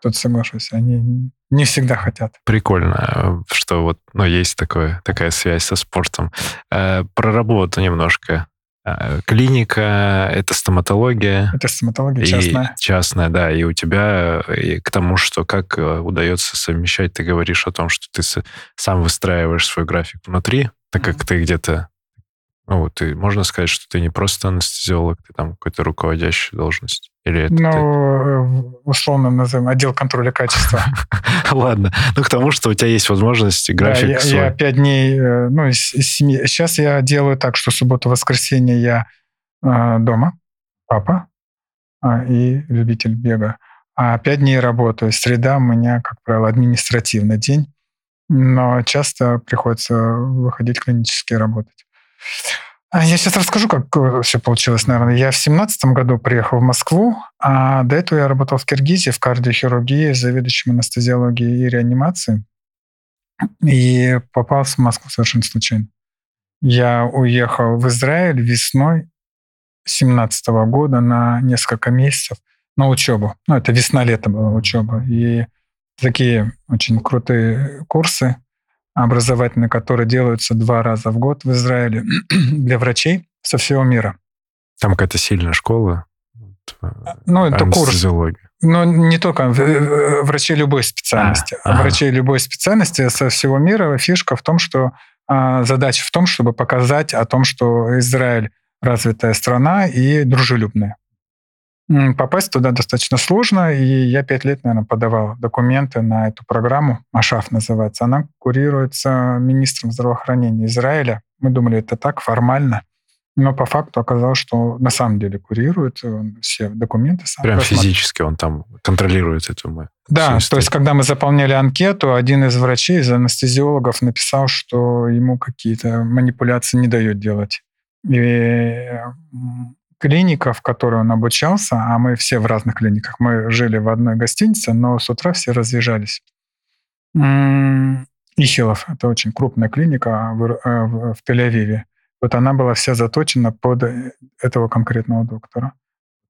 Тут соглашусь, они не всегда хотят. Прикольно, что вот, ну, есть такое, такая связь со спортом. Э, про работу немножко. Э, клиника — это стоматология. Это стоматология частная. частная, да. И у тебя и к тому, что как э, удается совмещать, ты говоришь о том, что ты сам выстраиваешь свой график внутри, так как ты где-то ну, и можно сказать, что ты не просто анестезиолог, ты там какой-то руководящий должность. Или это ну, ты... Э, условно назовем отдел контроля качества. [LAUGHS] Ладно. Ну, к тому, что у тебя есть возможность график да, я, я пять дней, э, ну, из, из семьи. Сейчас я делаю так, что субботу-воскресенье я э, дома, папа э, и любитель бега. А пять дней работаю. Среда у меня, как правило, административный день. Но часто приходится выходить клинически работать. А я сейчас расскажу, как э, все получилось, наверное. Я в семнадцатом году приехал в Москву, а до этого я работал в Киргизии в кардиохирургии, заведующим анестезиологией и реанимацией. И попал в Москву совершенно случайно. Я уехал в Израиль весной 17 года на несколько месяцев на учебу. Ну, это весна-лето была учеба. И такие очень крутые курсы образовательные, которые делаются два раза в год в Израиле [CLEARS THROAT] для врачей со всего мира. Там какая-то сильная школа? Ну, это курс. Ну, не только врачей любой специальности. А, ага. Врачей любой специальности со всего мира фишка в том, что а, задача в том, чтобы показать о том, что Израиль развитая страна и дружелюбная. Попасть туда достаточно сложно, и я пять лет, наверное, подавал документы на эту программу, Ашаф называется. Она курируется министром здравоохранения Израиля. Мы думали, это так, формально. Но по факту оказалось, что на самом деле курирует он все документы. Сам Прям физически он там контролирует эту мы. Да, то есть когда мы заполняли анкету, один из врачей, из анестезиологов написал, что ему какие-то манипуляции не дает делать. И клиника, в которой он обучался, а мы все в разных клиниках, мы жили в одной гостинице, но с утра все разъезжались. Ихилов, это очень крупная клиника в, э, в, в Тель-Авиве. Вот она была вся заточена под э, этого конкретного доктора.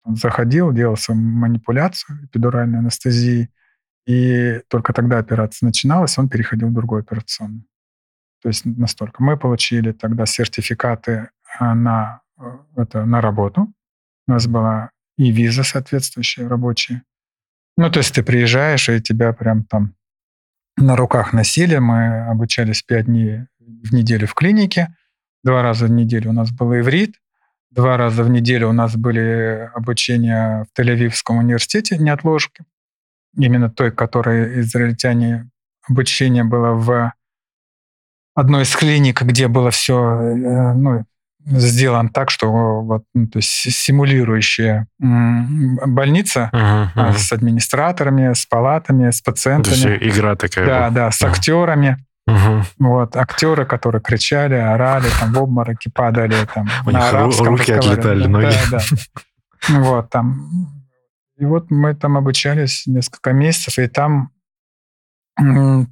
Он заходил, делал свою манипуляцию эпидуральной анестезии, и только тогда операция начиналась, он переходил в другую операционную. То есть настолько. Мы получили тогда сертификаты э, на это на работу. У нас была и виза соответствующая рабочая. Ну, то есть ты приезжаешь, и тебя прям там на руках носили. Мы обучались пять дней в неделю в клинике. Два раза в неделю у нас был иврит. Два раза в неделю у нас были обучения в Тель-Авивском университете неотложки. Именно той, которой израильтяне обучение было в одной из клиник, где было все, э, ну, сделан так, что вот, ну, то есть симулирующая больница uh-huh, uh-huh. с администраторами, с палатами, с пациентами. То есть игра такая. Да, была. да, с uh-huh. актерами. Угу. Вот, актеры, которые кричали, орали, там в обмороки падали, там [LAUGHS] У на арабском руки отлетали, да, ноги. Да, да. Вот, там. И вот мы там обучались несколько месяцев, и там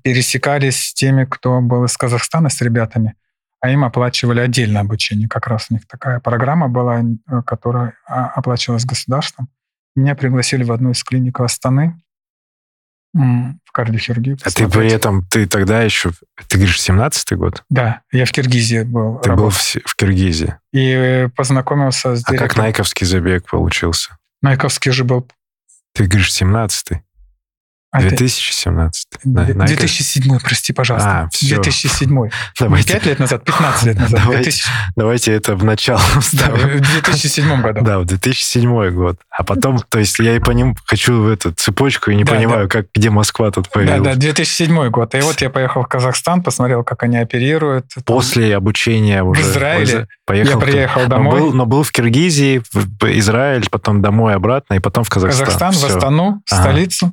пересекались с теми, кто был из Казахстана, с ребятами а им оплачивали отдельное обучение. Как раз у них такая программа была, э, которая а, оплачивалась государством. Меня пригласили в одну из клиник Астаны в кардиохирургию. А ты при этом, ты тогда еще, ты говоришь, 17-й год? Да, я в Киргизии был. Ты работал. был в, в Киргизии? И познакомился с директором. А как Найковский забег получился? Найковский же был... Ты говоришь, 17-й? А ты- 2017. На- на- 2007, прости, пожалуйста. А, всё. 2007. Не [LAUGHS] Давайте, 5 лет назад, 15 лет назад. Давайте. 2000 давайте это в начало да, вставим. в 2007 году. Да, в 2007 год. А потом, то есть я и по ним хочу в эту цепочку и не Да, понимаю, как где Москва тут Да, появилась. да, 2007 год. И вот я поехал в Казахстан, посмотрел, как они оперируют. Там После обучения уже Израиле поехал. я в- приехал но домой. был, но был в Киргизии, в в Израиль, потом домой обратно, и потом в Казахстан. Казахстан, в Всё. Астану, в Ага. столицу.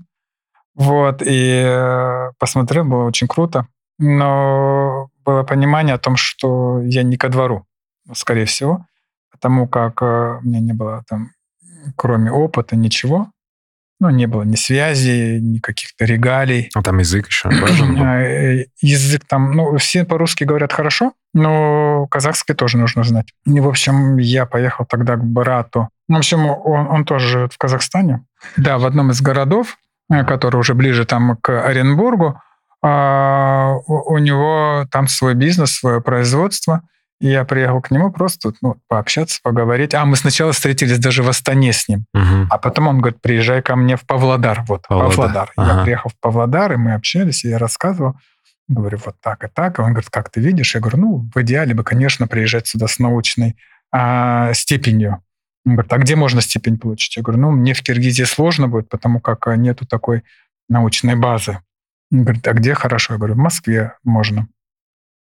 Вот, и э, посмотрел, было очень круто. Но было понимание о том, что я не ко двору, скорее всего, потому как э, у меня не было там, кроме опыта, ничего. Ну, не было ни связи, ни каких-то регалий. А там язык еще важен был. [CLEARS THROAT] Э, Язык там, ну, все по-русски говорят хорошо, но казахский тоже нужно знать. И, в общем, я поехал тогда к брату. В общем, он, он тоже живет в Казахстане. Да, в одном из городов, который уже ближе там к Оренбургу. А, У него там свой бизнес, свое производство. И я приехал к нему просто ну, пообщаться, поговорить. А мы сначала встретились даже в Астане с ним. Мгм. А потом он говорит, приезжай ко мне в Павлодар. Вот, Павлодар. Павлодар. Я Ага. приехал в Павлодар, и мы общались, и я рассказывал. Говорю, вот так и так. И он говорит, как ты видишь? Я говорю, ну, в идеале бы, конечно, приезжать сюда с научной а, степенью. Он говорит, а где можно степень получить? Я говорю, ну, мне в Киргизии сложно будет, потому как а, нету такой научной базы. Он говорит, а где хорошо? Я говорю, в Москве можно.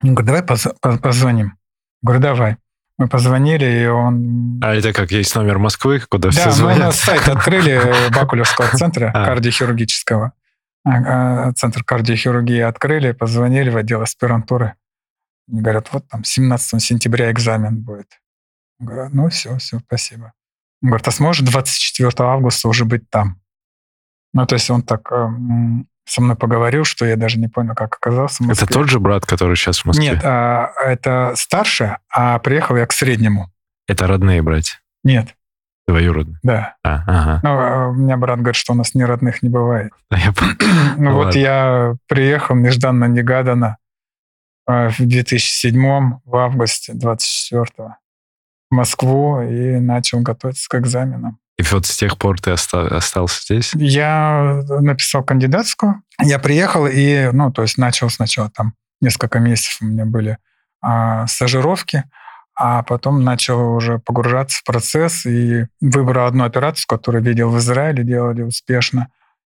Он говорит, давай поз- поз- позвоним. Я говорю, давай. Мы позвонили, и он А это как есть номер Москвы, куда все да, мы у звонят? нас сайт открыли Бакулевского [LAUGHS] центра А. кардиохирургического. А, Центр кардиохирургии открыли, позвонили в отдел аспирантуры. Они говорят, вот там 17 сентября экзамен будет. Говорю, ну все, все, спасибо. Он говорит, а сможешь 24 августа уже быть там? Ну, то есть он так эм, со мной поговорил, что я даже не понял, как оказался в Москве. Это тот же брат, который сейчас в Москве? Нет, а, это старше, а приехал я к среднему. Это родные братья, Нет, двоюродные. да. А, ага. Ну, а у меня брат говорит, что у нас ни родных не бывает. [LAUGHS] Я понял. [CLEARS THROAT] Ну вот Ладно. я приехал нежданно-негаданно э, в 2007 в августе 24 в Москву и начал готовиться к экзаменам. И вот с тех пор ты оста- остался здесь? Я написал кандидатскую, я приехал и, ну, то есть начал сначала там несколько месяцев у меня были а, стажировки, а потом начал уже погружаться в процесс и выбрал одну операцию, которую видел в Израиле, делали успешно,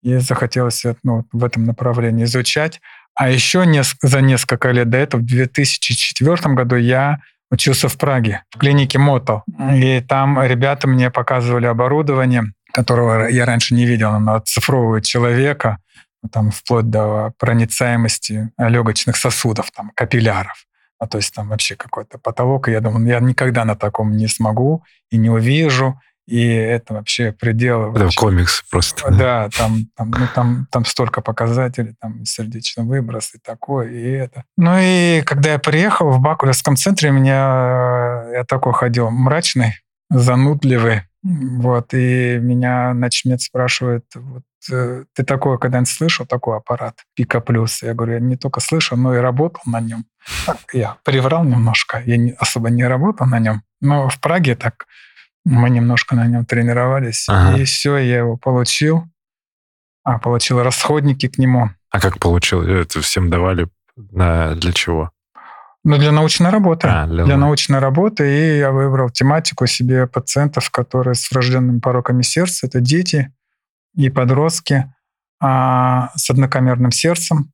и захотелось ну, в этом направлении изучать. А еще нес- за несколько лет до этого, в 2004 году, я учился в Праге, в клинике Мотал. И там ребята мне показывали оборудование, которого я раньше не видел. Оно оцифровывает человека, ну, там, вплоть до проницаемости легочных сосудов, там, капилляров. А то есть там вообще какой-то потолок. И я думаю, я никогда на таком не смогу и не увижу. И это вообще предел. Это вообще. комикс просто. Да, там, там, ну, там, там столько показателей, там сердечный выброс и такое, и это. Ну и когда я приехал в Бакулевском центре, меня э, я такой ходил мрачный, занудливый, вот, и меня начмет спрашивает, вот, э, ты такое когда-нибудь слышал, такой аппарат Пика Плюс? Я говорю, я не только слышал, но и работал на нем. Так, я приврал немножко, я не, особо не работал на нем, но в Праге так мы немножко на нем тренировались, Ага. и все, я его получил. А, получил расходники к нему. А как получил? Это всем давали на, для чего? Ну, для научной работы. А, для, Для научной работы, и я выбрал тематику себе пациентов, которые с врожденными пороками сердца. Это дети и подростки а, с однокамерным сердцем,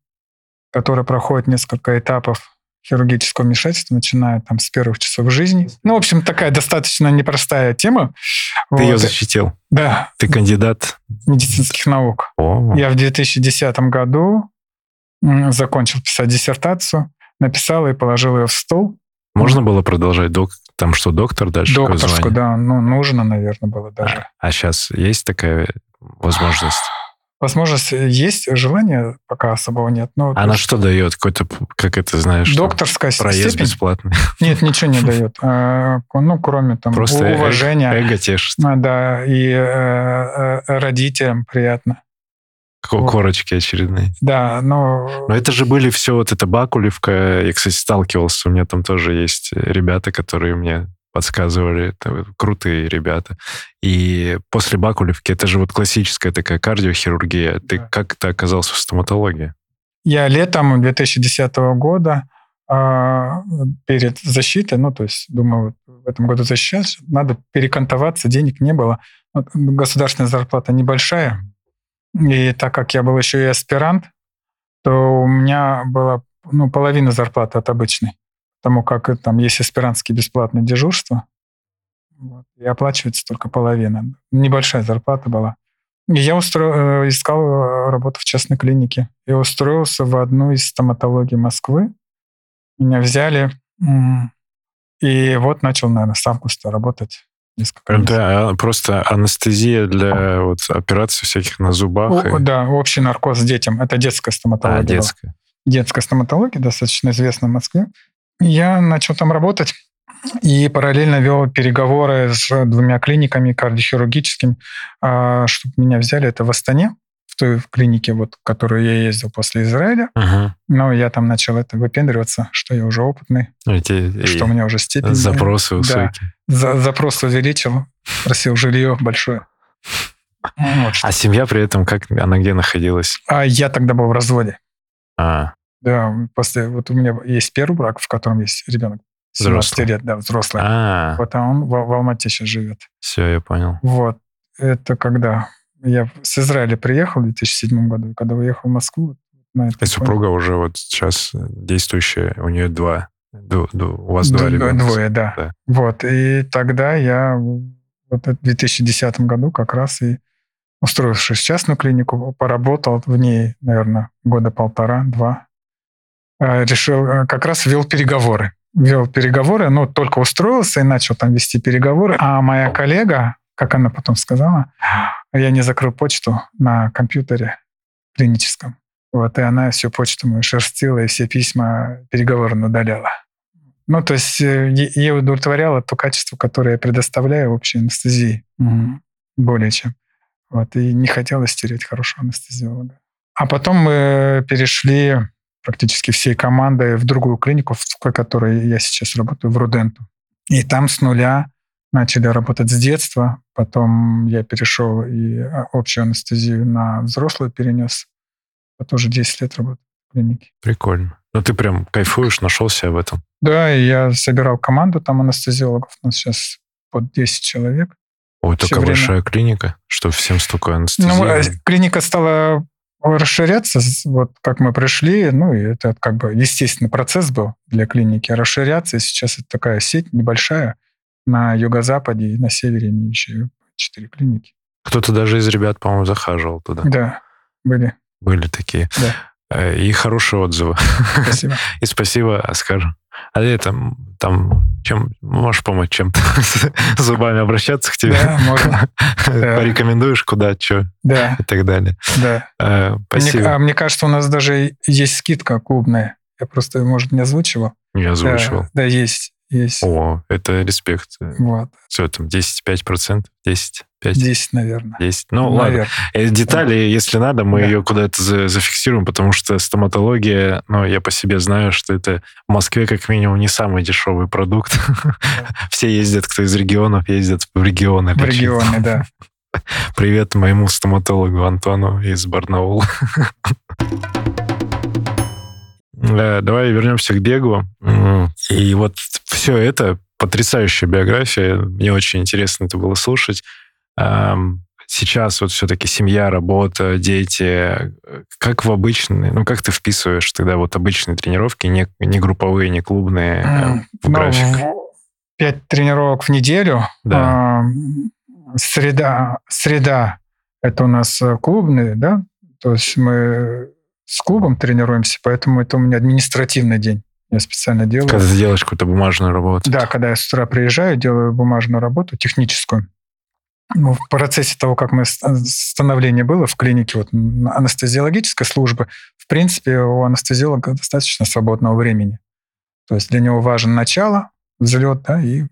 которые проходят несколько этапов хирургического вмешательства, начиная там с первых часов жизни. Ну, в общем, такая достаточно непростая тема. Ты ее Вот. защитил. Да, Ты кандидат. медицинских наук. О, Я в 2010 году закончил писать диссертацию, написал и положил ее в стол. можно было продолжать док? Там что, доктор дальше? Докторскую, да, ну, нужно, наверное, было даже. А, сейчас есть такая возможность? Возможность есть, желания пока особого нет. То Она есть что дает? Какой-то, как это знаешь? там, докторская Проезд степень? бесплатный. [LAUGHS] Нет, ничего не дает. [LAUGHS] А, Ну, кроме там Просто э- уважения. Эго тешит. А, Да, и э, э, родителям приятно. Ко- Вот. Корочки очередные. Да, но... Но это же были все вот это Бакулевка. Я, кстати, сталкивался. У меня там тоже есть ребята, которые мне подсказывали. Это крутые ребята. И после Бакулевки, это же вот классическая такая кардиохирургия. Ты Да. как ты оказался в стоматологии? Я летом 2010 года а, перед защитой, ну, то есть, думаю, в этом году защищать, надо перекантоваться, денег не было. Государственная зарплата небольшая, и так как я был еще и аспирант, то у меня была ну, половина зарплаты от обычной, потому как там есть аспирантские бесплатные дежурства, вот, и оплачивается только половина. Небольшая зарплата была. И я устро... э, искал э, работу в частной клинике и устроился в одну из стоматологий Москвы. Меня взяли, и вот начал, наверное, с августа работать. Несколько. Да, а, просто анестезия для вот операций всяких на зубах. О, и- да, общий наркоз детям. Это детская стоматология. А, была. детская. детская стоматология, достаточно известна в Москве. Я начал там работать и параллельно вел переговоры с двумя клиниками кардиохирургическими, а, чтобы меня взяли. Это в Астане, в той клинике, вот, в которую я ездил после Израиля. Мгм. Но я там начал это выпендриваться, что я уже опытный, Эти- что у меня уже степень. запросы Да. высокие. За- запрос увеличил, просил жилье большое. Вот. А семья при этом как она где находилась? А я тогда был в разводе. А, Да, после вот у меня есть первый брак, в котором есть ребенок 17 Взрослый. лет, да, взрослый. а, Вот а он в, в Алмате сейчас живет. все, я понял. Вот. Это когда я с Израиля приехал в 2007 году, когда уехал в Москву, на этом И супруга уже вот сейчас действующая, у нее два, ду- ду- у вас два ребенка. Двое, да. Да. Вот. И тогда я вот в 2010 году как раз и устроившись в частную клинику, поработал в ней, наверное, года полтора-два. Э, Решил, э, как раз вел переговоры. Вел переговоры, но только устроился и начал там вести переговоры. А моя коллега, как она потом сказала, я не закрыл почту на компьютере клиническом. Вот, и она всю почту мою шерстила и все письма переговорно удаляла. Ну, то есть э, ей удовлетворяло то качество, которое я предоставляю общей анестезии. Мгм. Более чем. Вот, и не хотелось терять хорошего анестезиолога. А потом мы перешли практически всей командой в другую клинику, в которой я сейчас работаю, в Руденту. И там с нуля начали работать с детства. Потом я перешел и а, общую анестезию на взрослую перенес. Вот уже 10 лет работаю в клинике. Прикольно. Ну ты прям кайфуешь, нашел себя в этом. Да, и я собирал команду там анестезиологов. У нас сейчас под 10 человек. Ой, такая время. большая клиника, что всем столько Ну, анестезии. э, клиника стала расширяться, вот как мы пришли, ну, и это как бы естественный процесс был для клиники расширяться, и сейчас это такая сеть небольшая на юго-западе и на севере имеющая четыре клиники. Кто-то даже из ребят, по-моему, захаживал туда. Да, были. Были такие. Да. Э, И хорошие отзывы. Спасибо. [LAUGHS] И спасибо, Оскар. А это там, чем можешь помочь чем-то? [LAUGHS] Зубами обращаться к тебе? Да, можно. [LAUGHS] Порекомендуешь куда, что Да, и так далее. да. Мне, Спасибо. а мне кажется, у нас даже есть скидка клубная. Я просто, может, не озвучивал. Не озвучивал. Да, да, есть. Есть. О, это респект. Вот. Все там, 10-5%? 10? 5? 10, наверное. 10. Ну, ладно. Наверное. Э, Детали, если надо, мы Да. ее куда-то за- зафиксируем, потому что стоматология, ну, я по себе знаю, что это в Москве как минимум не самый дешевый продукт. [LAUGHS] Все ездят, кто из регионов, ездят в регионы. В регионе, да. [LAUGHS] Привет моему стоматологу Антону из Барнаула. [LAUGHS] Э, Давай вернемся к бегу. И вот все это, потрясающая биография, мне очень интересно это было слушать. Сейчас вот все-таки семья, работа, дети. Как в обычные, ну как ты вписываешь тогда вот обычные тренировки, не, не групповые, не клубные, М, в ну, график? в- Пять тренировок в неделю. Да. А, Среда, среда – это у нас э, клубные, да? То есть мы с клубом тренируемся, поэтому это у меня административный день. Я специально делаю. Когда ты делаешь какую-то бумажную работу. Да, когда я с утра приезжаю, делаю бумажную работу, техническую. Ну, в процессе того, как мы ст- становление было в клинике вот, анестезиологической службы, в принципе, у анестезиолога достаточно свободного времени. То есть для него важно начало, взлет, да, и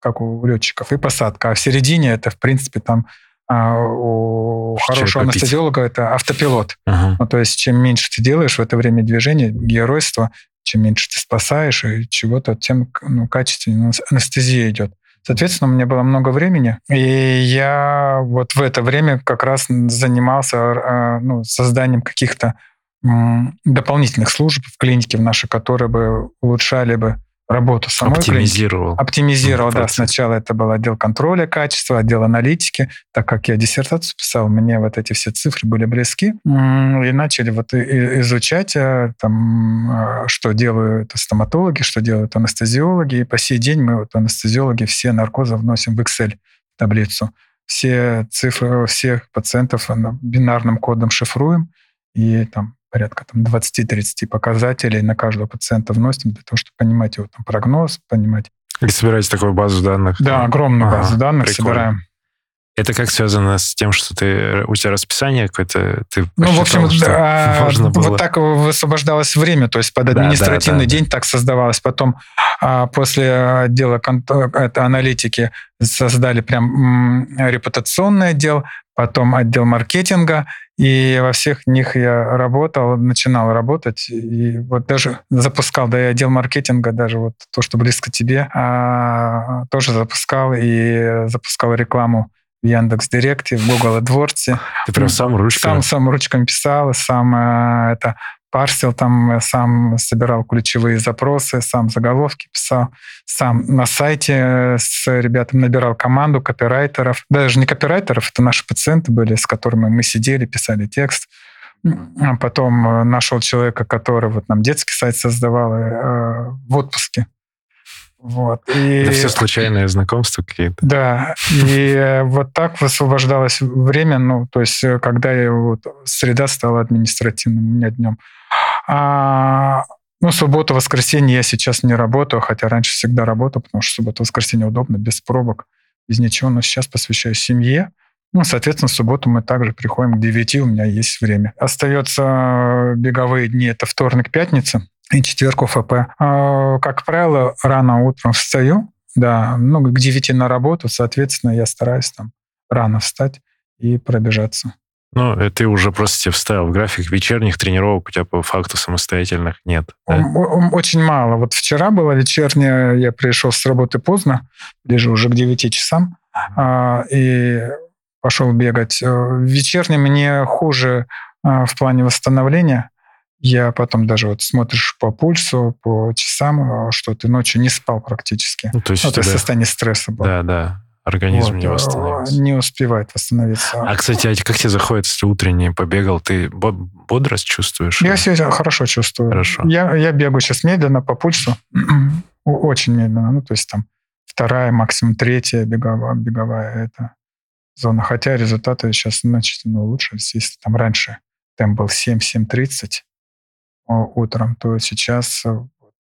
как у летчиков, и посадка. А в середине это, в принципе, там а, у Чай хорошего попить. анестезиолога это автопилот. Ага. Ну, то есть чем меньше ты делаешь в это время движения, геройства, чем меньше ты спасаешь и чего-то, тем ну, качественнее анестезия идет. Соответственно, у меня было много времени, и я вот в это время как раз занимался э, ну, созданием каких-то дополнительных служб в клинике в нашей, которые бы улучшали бы работу самой Оптимизировал. Клиники. Оптимизировал, да. Сначала это был отдел контроля качества, отдел аналитики. Так как я диссертацию писал, мне вот эти все цифры были близки. И начали вот изучать, э, там, э, что делают стоматологи, что делают анестезиологи. И по сей день мы, вот анестезиологи, все наркозы вносим в Excel таблицу. Все цифры всех пациентов бинарным кодом шифруем. И там порядка там, 20-30 показателей на каждого пациента вносим для того, чтобы понимать его там, прогноз, понимать. И собираете такую базу данных? Да, огромную ага, базу данных прикольно. собираем. Это как связано с тем, что ты у тебя расписание какое-то? Ты ну, в общем, да, [LAUGHS] можно было... вот так высвобождалось время, то есть под административный да, да, да, день да. так создавалось. Потом а, после отдела это, аналитики создали прям репутационный отдел, потом отдел маркетинга, и во всех них я работал, начинал работать, и вот даже запускал, да, и отдел маркетинга, даже вот то, что близко тебе, а, тоже запускал и запускал рекламу в Яндекс Директе, в Google AdWords. Ты прям сам ручками? Сам, сам ручками писал, сам э, это парсил, там э, сам собирал ключевые запросы, сам заголовки писал, сам на сайте э, с ребятами набирал команду копирайтеров. Даже не копирайтеров, это наши пациенты были, с которыми мы сидели, писали текст. А потом э, нашел человека, который вот нам детский сайт создавал в отпуске. Вот. И, Это все случайные знакомства какие-то. Да. И вот так высвобождалось время, ну, то есть, когда я вот, среда стала административным у меня днем. А, ну, субботу, воскресенье я сейчас не работаю, хотя раньше всегда работал, потому что суббота, воскресенье удобно, без пробок, без ничего. Но сейчас посвящаю семье. Ну, соответственно, в субботу мы также приходим к 9, у меня есть время. Остается беговые дни, это вторник, пятница и четверг УФП. А, как правило, рано утром встаю, да, ну, к 9 на работу, соответственно, я стараюсь там рано встать и пробежаться. Ну, это ты уже просто себе вставил в график вечерних тренировок, у тебя по факту самостоятельных нет. Да? Очень мало. Вот вчера была вечерняя, я пришел с работы поздно, ближе уже к 9 часам, а, и пошел бегать. Э, вечерний мне хуже а, в плане восстановления. Я потом даже вот смотришь по пульсу, по часам, э, что ты ночью не спал практически. Ну, то есть, ну, есть состояние стресса было. Да, да организм вот, не восстановится. Не успевает восстановиться. А, кстати, а как тебе заходит, если утренний побегал, ты бодрость чувствуешь? Я себя хорошо чувствую. Хорошо. Я, я бегаю сейчас медленно по пульсу, [CLEARS THROAT] очень медленно, ну, то есть там вторая, максимум третья беговая, беговая это зона. Хотя результаты сейчас значительно лучше. Если там раньше темп был 7-7.30 утром, то сейчас э,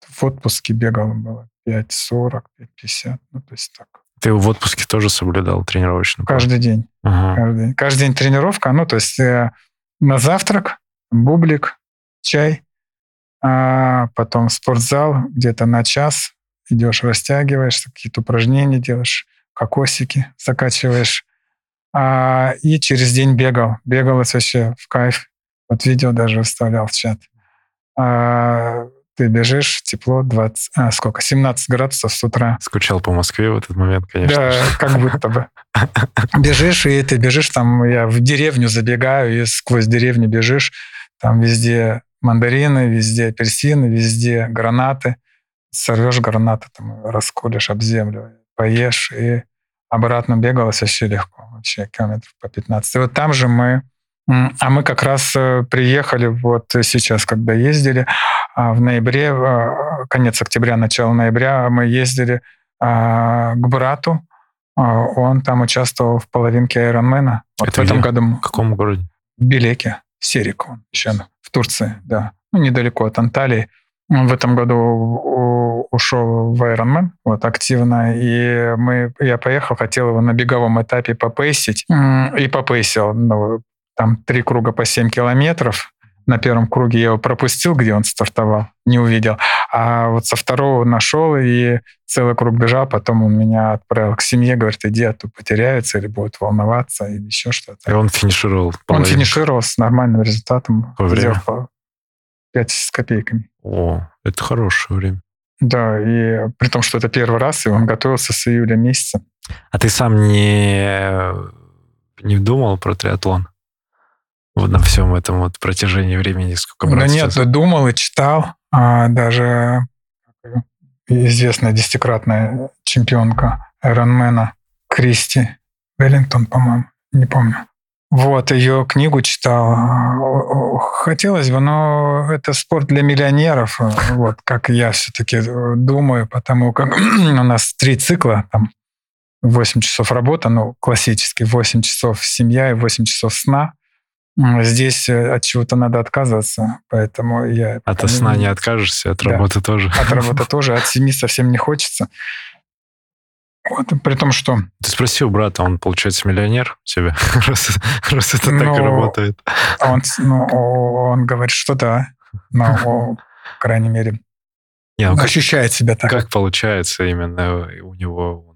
в отпуске бегал было 5.40, 5.50, ну, то есть так. Ты в отпуске тоже соблюдал тренировочный план? Каждый день. Ага. Каждый, день. каждый день тренировка. Ну, то есть э, на завтрак, бублик, чай, а потом спортзал где-то на час. Идешь, растягиваешься, какие-то упражнения делаешь, кокосики закачиваешь. А, и через день бегал. Бегал вообще в кайф. Вот видео даже вставлял в чат. А, ты бежишь, тепло, 20, а, сколько, 17 градусов с утра. Скучал по Москве в этот момент, конечно. Да, как будто бы. [LAUGHS] Бежишь, и ты бежишь, там я в деревню забегаю, и сквозь деревню бежишь, там везде мандарины, везде апельсины, везде гранаты. Сорвешь гранаты, там, расколешь об землю, поешь, и обратно бегалось вообще легко, вообще километров по 15. И вот там же мы а мы как раз э, приехали вот сейчас, когда ездили, а, в ноябре, э, конец октября, начало ноября, мы ездили а, к брату. А, он там участвовал в половинке Айронмена. Вот Это в этом где? году. В каком городе? В Белеке, Серик, он еще в Турции, да. Ну, недалеко от Анталии. Он в этом году ушел в Ironman вот, активно, и мы, я поехал, хотел его на беговом этапе попейсить, и попейсил. Ну, там три круга по 7 километров. На первом круге я его пропустил, где он стартовал, не увидел. А вот со второго нашел и целый круг бежал. Потом он меня отправил к семье, говорит, иди, а то потеряется или будет волноваться, или еще что-то. И он финишировал? Он финишировал с нормальным результатом. По времени? 5 с копейками. О, это хорошее время. Да, и при том, что это первый раз, и он готовился с июля месяца. А ты сам не, не думал про триатлон? Вот на всем этом вот протяжении времени, сколько Да нет, сейчас? думал и читал. А, даже известная десятикратная чемпионка Ironman Кристи Веллингтон, по-моему, не помню. Вот, ее книгу читал. Хотелось бы, но это спорт для миллионеров, вот, как я все-таки думаю, потому как [CLEARS THROAT] у нас три цикла, там 8 часов работа, ну, классически 8 часов семья и 8 часов сна. Здесь э, от чего-то надо отказываться, поэтому я... От сна не откажешься, от да, работы тоже. От работы [LAUGHS] тоже, от семьи совсем не хочется. Вот, при том, что... Ты спроси у брата, он, получается, миллионер себе, [LAUGHS] раз, раз это ну, так работает. Он, ну, он говорит, что да, но, по крайней мере, Не, ну, ощущает себя так. Как получается именно у него?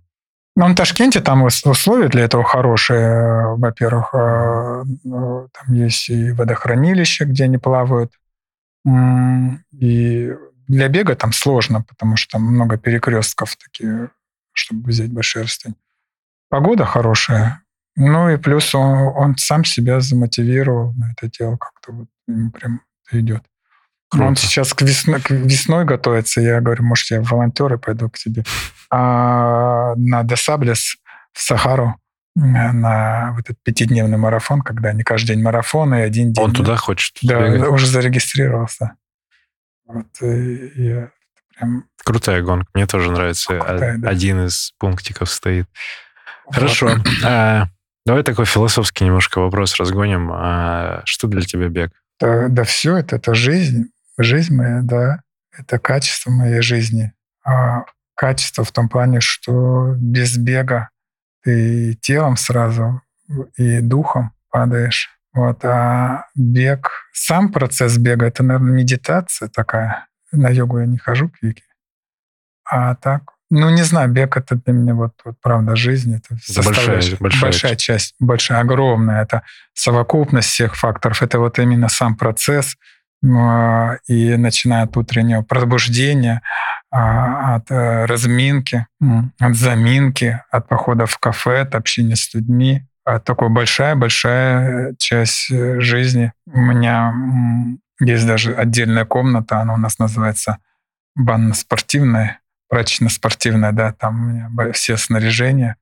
Ну, в Ташкенте там условия для этого хорошие. Во-первых, э, там есть и водохранилище, где они плавают. И для бега там сложно, потому что там много перекрестков такие чтобы взять большие расстояния. Погода хорошая. Ну и плюс он, он сам себя замотивировал на это дело, как-то вот ему прям идет. Круто. Он сейчас к, весной, к весной готовится. Я говорю, может, я в волонтеры пойду к тебе. А на Десаблес в Сахару на вот этот пятидневный марафон, когда не каждый день марафон и один день. Он туда хочет? Да, бегать. уже зарегистрировался. Вот, и я Прям... Крутая гонка. Мне тоже нравится. Крутая, да. Один из пунктиков стоит. Хорошо. А, давай такой философский немножко вопрос разгоним. А, что для тебя бег? Да, да все это, это жизнь. Жизнь моя, да. Это качество моей жизни. А качество в том плане, что без бега ты телом сразу и духом падаешь. Вот, а бег, сам процесс бега, это, наверное, медитация такая. На йогу я не хожу к Вике. А так, ну, не знаю, бег это для меня вот, вот правда жизнь. Это большая, большая, большая часть, большая, огромная. Это совокупность всех факторов. Это вот именно сам процесс. А, и начиная от утреннего пробуждения, а, от разминки, от заминки, от похода в кафе, от общения с людьми. А такая большая-большая часть э, жизни. У меня есть даже отдельная комната, она у нас называется банно-спортивная, прачечно-спортивная, да, там у меня все снаряжения.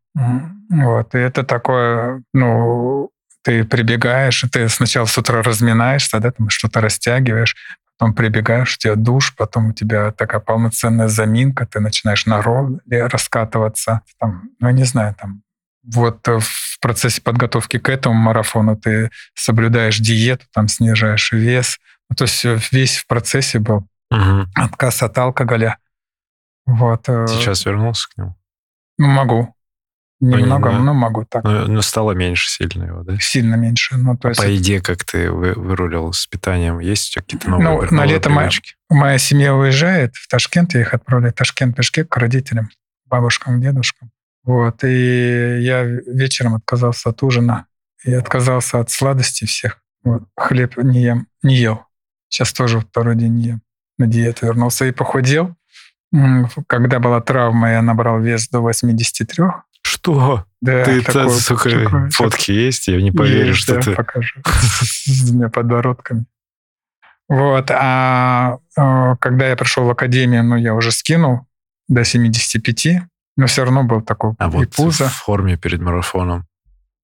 Вот, и это такое, ну, ты прибегаешь, ты сначала с утра разминаешься, да, там что-то растягиваешь, потом прибегаешь, у тебя душ, потом у тебя такая полноценная заминка, ты начинаешь на ролле раскатываться, там, ну, не знаю, там, вот в процессе подготовки к этому марафону ты соблюдаешь диету, там снижаешь вес, ну, то есть э, весь в процессе был. Угу. Отказ от алкоголя. Вот. Э, Сейчас вернулся к нему? Ну, могу. Немного, ну, но могу так. Но, но стало меньше сильно его, да? Сильно меньше. Ну, то есть... По идее, как ты вы, вырулил с питанием? Есть какие-то новые, ну, на лето моя, моя семья уезжает в Ташкент, я их отправляю в Ташкент пешки к родителям, бабушкам, дедушкам. Вот, и я вечером отказался от ужина и отказался от сладостей всех. Вот, хлеб не ем, не ел. Сейчас тоже второй день не ем. На диету вернулся и похудел. Когда была травма, я набрал вес до 83. Что? Да, ты такой, это, сука, такой, фотки есть? Я не поверю, есть, что да, ты... покажу. [LAUGHS] С двумя подбородками. Вот. А когда я пришел в академию, ну, я уже скинул до 75, но все равно был такой а и вот пузо. в форме перед марафоном.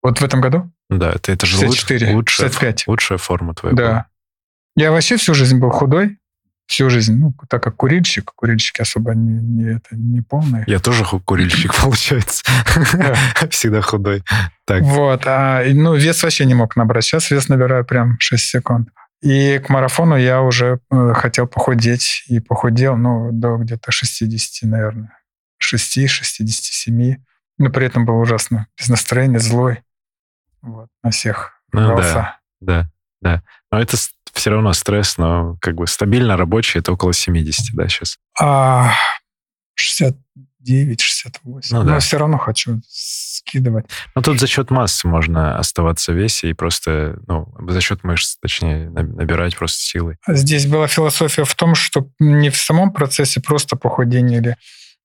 Вот в этом году? Да, это, это же 64, лучшая, 65. лучшая форма твоя. Да. Была. Я вообще всю жизнь был худой. Всю жизнь, ну, так как курильщик, курильщики особо не, не, это, не полные. Я тоже курильщик, [LAUGHS] получается. [LAUGHS] Всегда худой. Так. Вот, а, ну, вес вообще не мог набрать. Сейчас вес набираю прям 6 секунд. И к марафону я уже э, хотел похудеть и похудел, ну, до где-то 60, наверное. 6, 67. Но при этом был ужасно без настроения, злой. Вот, на всех. Ну, да, да, да. Но это все равно стресс, но как бы стабильно рабочий это около 70, да, сейчас? А, 60, 69-68. Ну Но да. все равно хочу скидывать. Но тут за счет массы можно оставаться в весе и просто, ну, за счет мышц, точнее, на- набирать просто силой. Здесь была философия в том, что не в самом процессе просто похудения или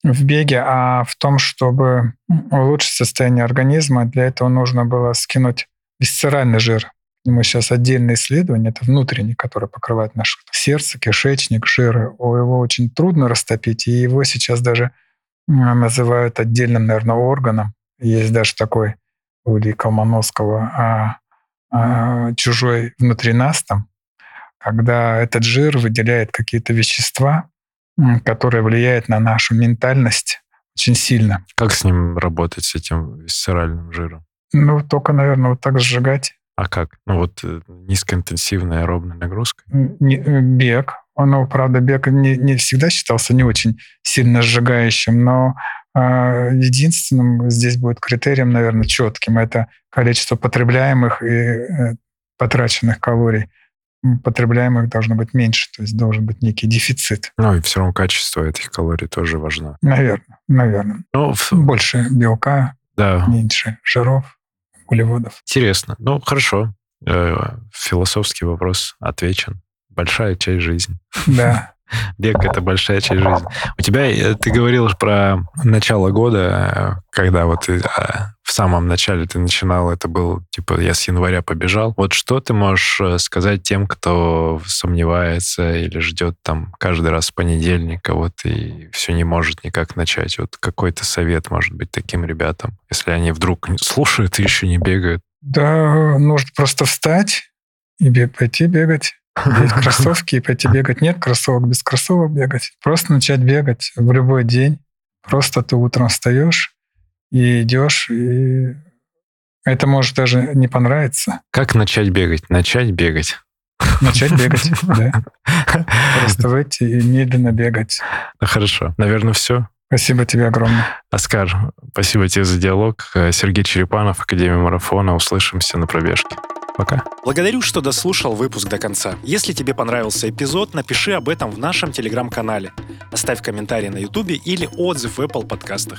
в беге, а в том, чтобы улучшить состояние организма. Для этого нужно было скинуть висцеральный жир. Нему сейчас отдельное исследование, это внутренний, который покрывает наше сердце, кишечник, жиры. Его очень трудно растопить, и его сейчас даже называют отдельным, наверное, органом. Есть даже такой у Ильи Колмановского а, а, чужой внутри нас там, когда этот жир выделяет какие-то вещества, которые влияют на нашу ментальность очень сильно. Как с ним работать, с этим висцеральным жиром? Ну, только, наверное, вот так сжигать. А как? Ну вот э, низкоинтенсивная аэробная нагрузка. Не- э, бег. Он, правда, бег не, не всегда считался не очень сильно сжигающим, но а, единственным здесь будет критерием, наверное, четким. Это количество потребляемых и э, потраченных калорий. Потребляемых должно быть меньше, то есть должен быть некий дефицит. Ну и все равно качество этих калорий тоже важно. Наверное, наверное. Ну, в- Больше белка, да, меньше жиров, углеводов. интересно. Ну, хорошо. Э, Философский вопрос отвечен. Большая часть жизни. Да. [LAUGHS] Бег — это большая часть жизни. У тебя, э, ты говорил про начало года, э, когда вот ты, а, в самом начале ты начинал, это был, типа, я с января побежал. Вот что ты можешь э, сказать тем, кто сомневается или ждет там каждый раз понедельника, вот, и все не может никак начать? Вот какой-то совет, может быть, таким ребятам, если они вдруг слушают и еще не бегают? Да, нужно просто встать и пойти бегать. Надеть [LAUGHS] кроссовки и пойти бегать. Нет кроссовок, без кроссовок бегать. Просто начать бегать в любой день. Просто ты утром встаешь и идешь, и это может даже не понравиться. Как начать бегать? Начать бегать. Начать бегать, [LAUGHS] да. Просто выйти и медленно бегать. Хорошо. Наверное, все. Спасибо тебе огромное. Оскар, спасибо тебе за диалог. Э, Сергей Черепанов, Академия марафона. Услышимся на пробежке. Пока. Благодарю, что дослушал выпуск до конца. Если тебе понравился эпизод, напиши об этом в нашем телеграм-канале. Оставь комментарий на ютубе или отзыв в Apple подкастах.